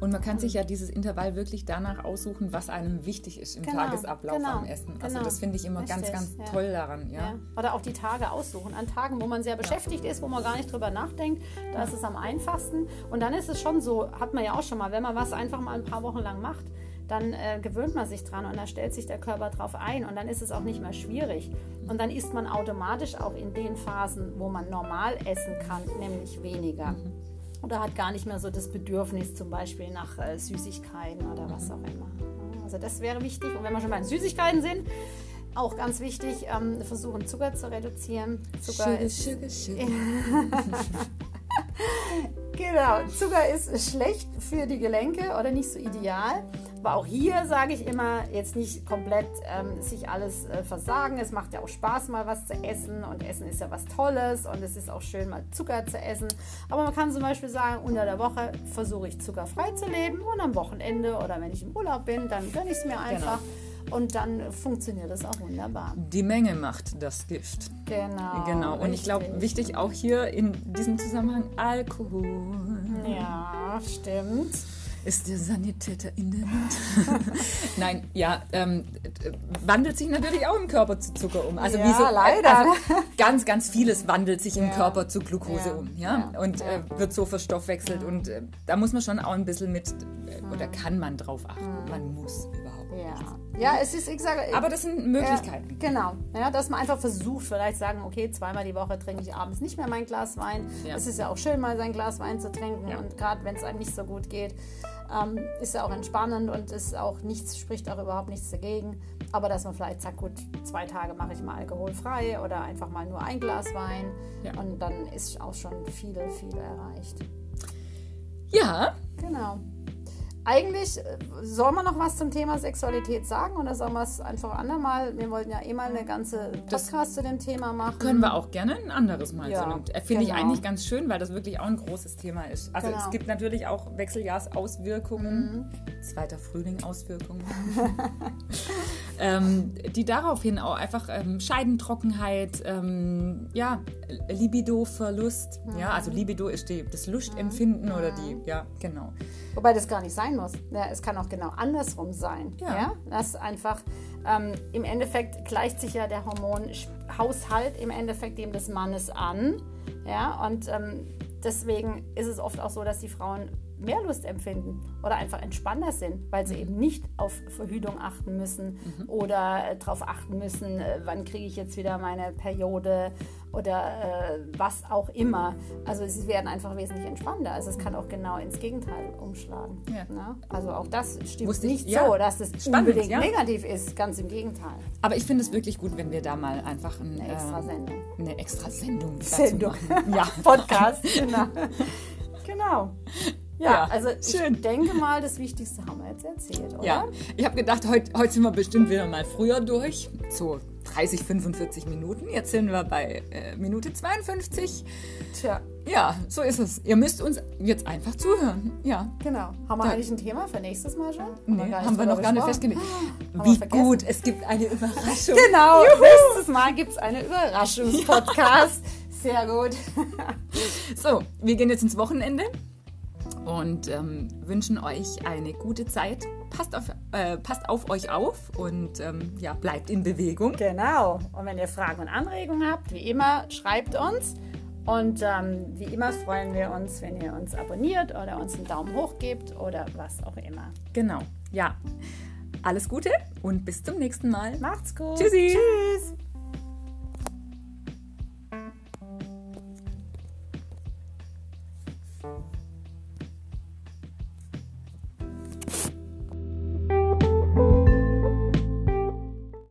Und man kann sich ja dieses Intervall wirklich danach aussuchen, was einem wichtig ist im Genau, Tagesablauf genau, am Essen. Also genau. das finde ich immer ganz, Richtig, ganz ja. toll daran. Ja. Ja. Oder auch die Tage aussuchen. An Tagen, wo man sehr beschäftigt ist, wo man gar nicht drüber nachdenkt, da ist es am einfachsten. Und dann ist es schon so, hat man ja auch schon mal, wenn man was einfach mal ein paar Wochen lang macht, dann äh, gewöhnt man sich dran und dann stellt sich der Körper drauf ein und dann ist es auch nicht mehr schwierig. Und dann isst man automatisch auch in den Phasen, wo man normal essen kann, nämlich weniger. Oder hat gar nicht mehr so das Bedürfnis zum Beispiel nach äh, Süßigkeiten oder was auch immer. Also das wäre wichtig. Und wenn wir schon bei den Süßigkeiten sind, auch ganz wichtig, ähm, versuchen Zucker zu reduzieren. Zucker ist, sugar, sugar. genau, Zucker ist schlecht für die Gelenke oder nicht so ideal. Aber auch hier sage ich immer, jetzt nicht komplett ähm, sich alles äh, versagen. Es macht ja auch Spaß, mal was zu essen. Und Essen ist ja was Tolles. Und es ist auch schön, mal Zucker zu essen. Aber man kann zum Beispiel sagen, unter der Woche versuche ich zuckerfrei zu leben. Und am Wochenende oder wenn ich im Urlaub bin, dann gönne ich es mir einfach. Und dann funktioniert es auch wunderbar. Die Menge macht das Gift. Genau. Genau. Und ich glaube, wichtig auch hier in diesem Zusammenhang Alkohol. Ja, stimmt. Ist der Sanitäter in der Luft? Nein, ja, ähm, äh, wandelt sich natürlich auch im Körper zu Zucker um. Also Ja, wie so, leider. Also ganz, ganz vieles wandelt sich im Ja. Körper zu Glucose Ja. um, ja, und. Äh, wird so verstoffwechselt und äh, da muss man schon auch ein bisschen mit äh, oder kann man drauf achten. Man muss. Ja. ja, es ist, ich sage, Aber das sind Möglichkeiten. Äh, genau, ja, dass man einfach versucht, vielleicht sagen, okay, zweimal die Woche trinke ich abends nicht mehr mein Glas Wein. Ja. Es ist ja auch schön, mal sein Glas Wein zu trinken Ja. und gerade wenn es einem nicht so gut geht, ähm, ist ja auch entspannend und ist auch nichts, spricht auch überhaupt nichts dagegen. Aber dass man vielleicht sagt, gut, zwei Tage mache ich mal alkoholfrei oder einfach mal nur ein Glas Wein Ja. und dann ist auch schon viel, viel erreicht. Ja, Genau. Eigentlich äh, soll man noch was zum Thema Sexualität sagen oder sollen wir es einfach andermal? Wir wollten ja eh mal eine ganze Podcast zu dem Thema machen. können wir auch gerne ein anderes Mal. Ja, so äh, Finde ich genau. eigentlich ganz schön, weil das wirklich auch ein großes Thema ist. Also Genau. es gibt natürlich auch Wechseljahrsauswirkungen, Mhm. zweiter Frühling Auswirkungen, ähm, die daraufhin auch einfach ähm, Scheidentrockenheit, ähm, ja, Libido-Verlust, Mhm. ja, also Libido ist die, das Lustempfinden oder die, ja, genau. Wobei das gar nicht sein muss. Ja, es kann auch genau andersrum sein. Ja. Ja. Das einfach, ähm, im Endeffekt gleicht sich ja der Hormonhaushalt im Endeffekt dem des Mannes an. Ja, und ähm, deswegen ist es oft auch so, dass die Frauen mehr Lust empfinden oder einfach entspannter sind, weil sie eben nicht auf Verhütung achten müssen oder äh, darauf achten müssen, äh, wann kriege ich jetzt wieder meine Periode oder äh, was auch immer. Also sie werden einfach wesentlich entspannter. Also es kann auch genau ins Gegenteil umschlagen. Ja. Ne? Also auch das stimmt Wusste ich- nicht ja. so, dass es Spannend, unbedingt ja. negativ ist. Ganz im Gegenteil. Aber ich finde es wirklich gut, wenn wir da mal einfach ein, Eine extra äh, Sendung. eine extra Sendung Sendung. Ja, Podcast. genau. genau. Ja, Ja, also ich schön. denke mal, das Wichtigste haben wir jetzt erzählt, oder? Ja, ich habe gedacht, heute, heute sind wir bestimmt wieder mal früher durch. So 30, 45 Minuten. Jetzt sind wir bei äh, Minute 52. Tja, Ja, so ist es. Ihr müsst uns jetzt einfach zuhören. Ja. genau. Haben wir Da- eigentlich ein Thema für nächstes Mal schon? Nee, gar haben wir noch gar nicht festgelegt. wir Wie gut, es gibt eine Überraschung. Genau, nächstes Mal gibt es einen Überraschungspodcast. Sehr gut. So, wir gehen jetzt ins Wochenende und ähm, wünschen euch eine gute Zeit. Passt auf, äh, passt auf euch auf und ähm, ja, bleibt in Bewegung. Genau. Und wenn ihr Fragen und Anregungen habt, wie immer, schreibt uns. Und ähm, wie immer freuen wir uns, wenn ihr uns abonniert oder uns einen Daumen hoch gebt oder was auch immer. Genau. Ja. Alles Gute und bis zum nächsten Mal. Macht's gut. Tschüssi. Tschüss.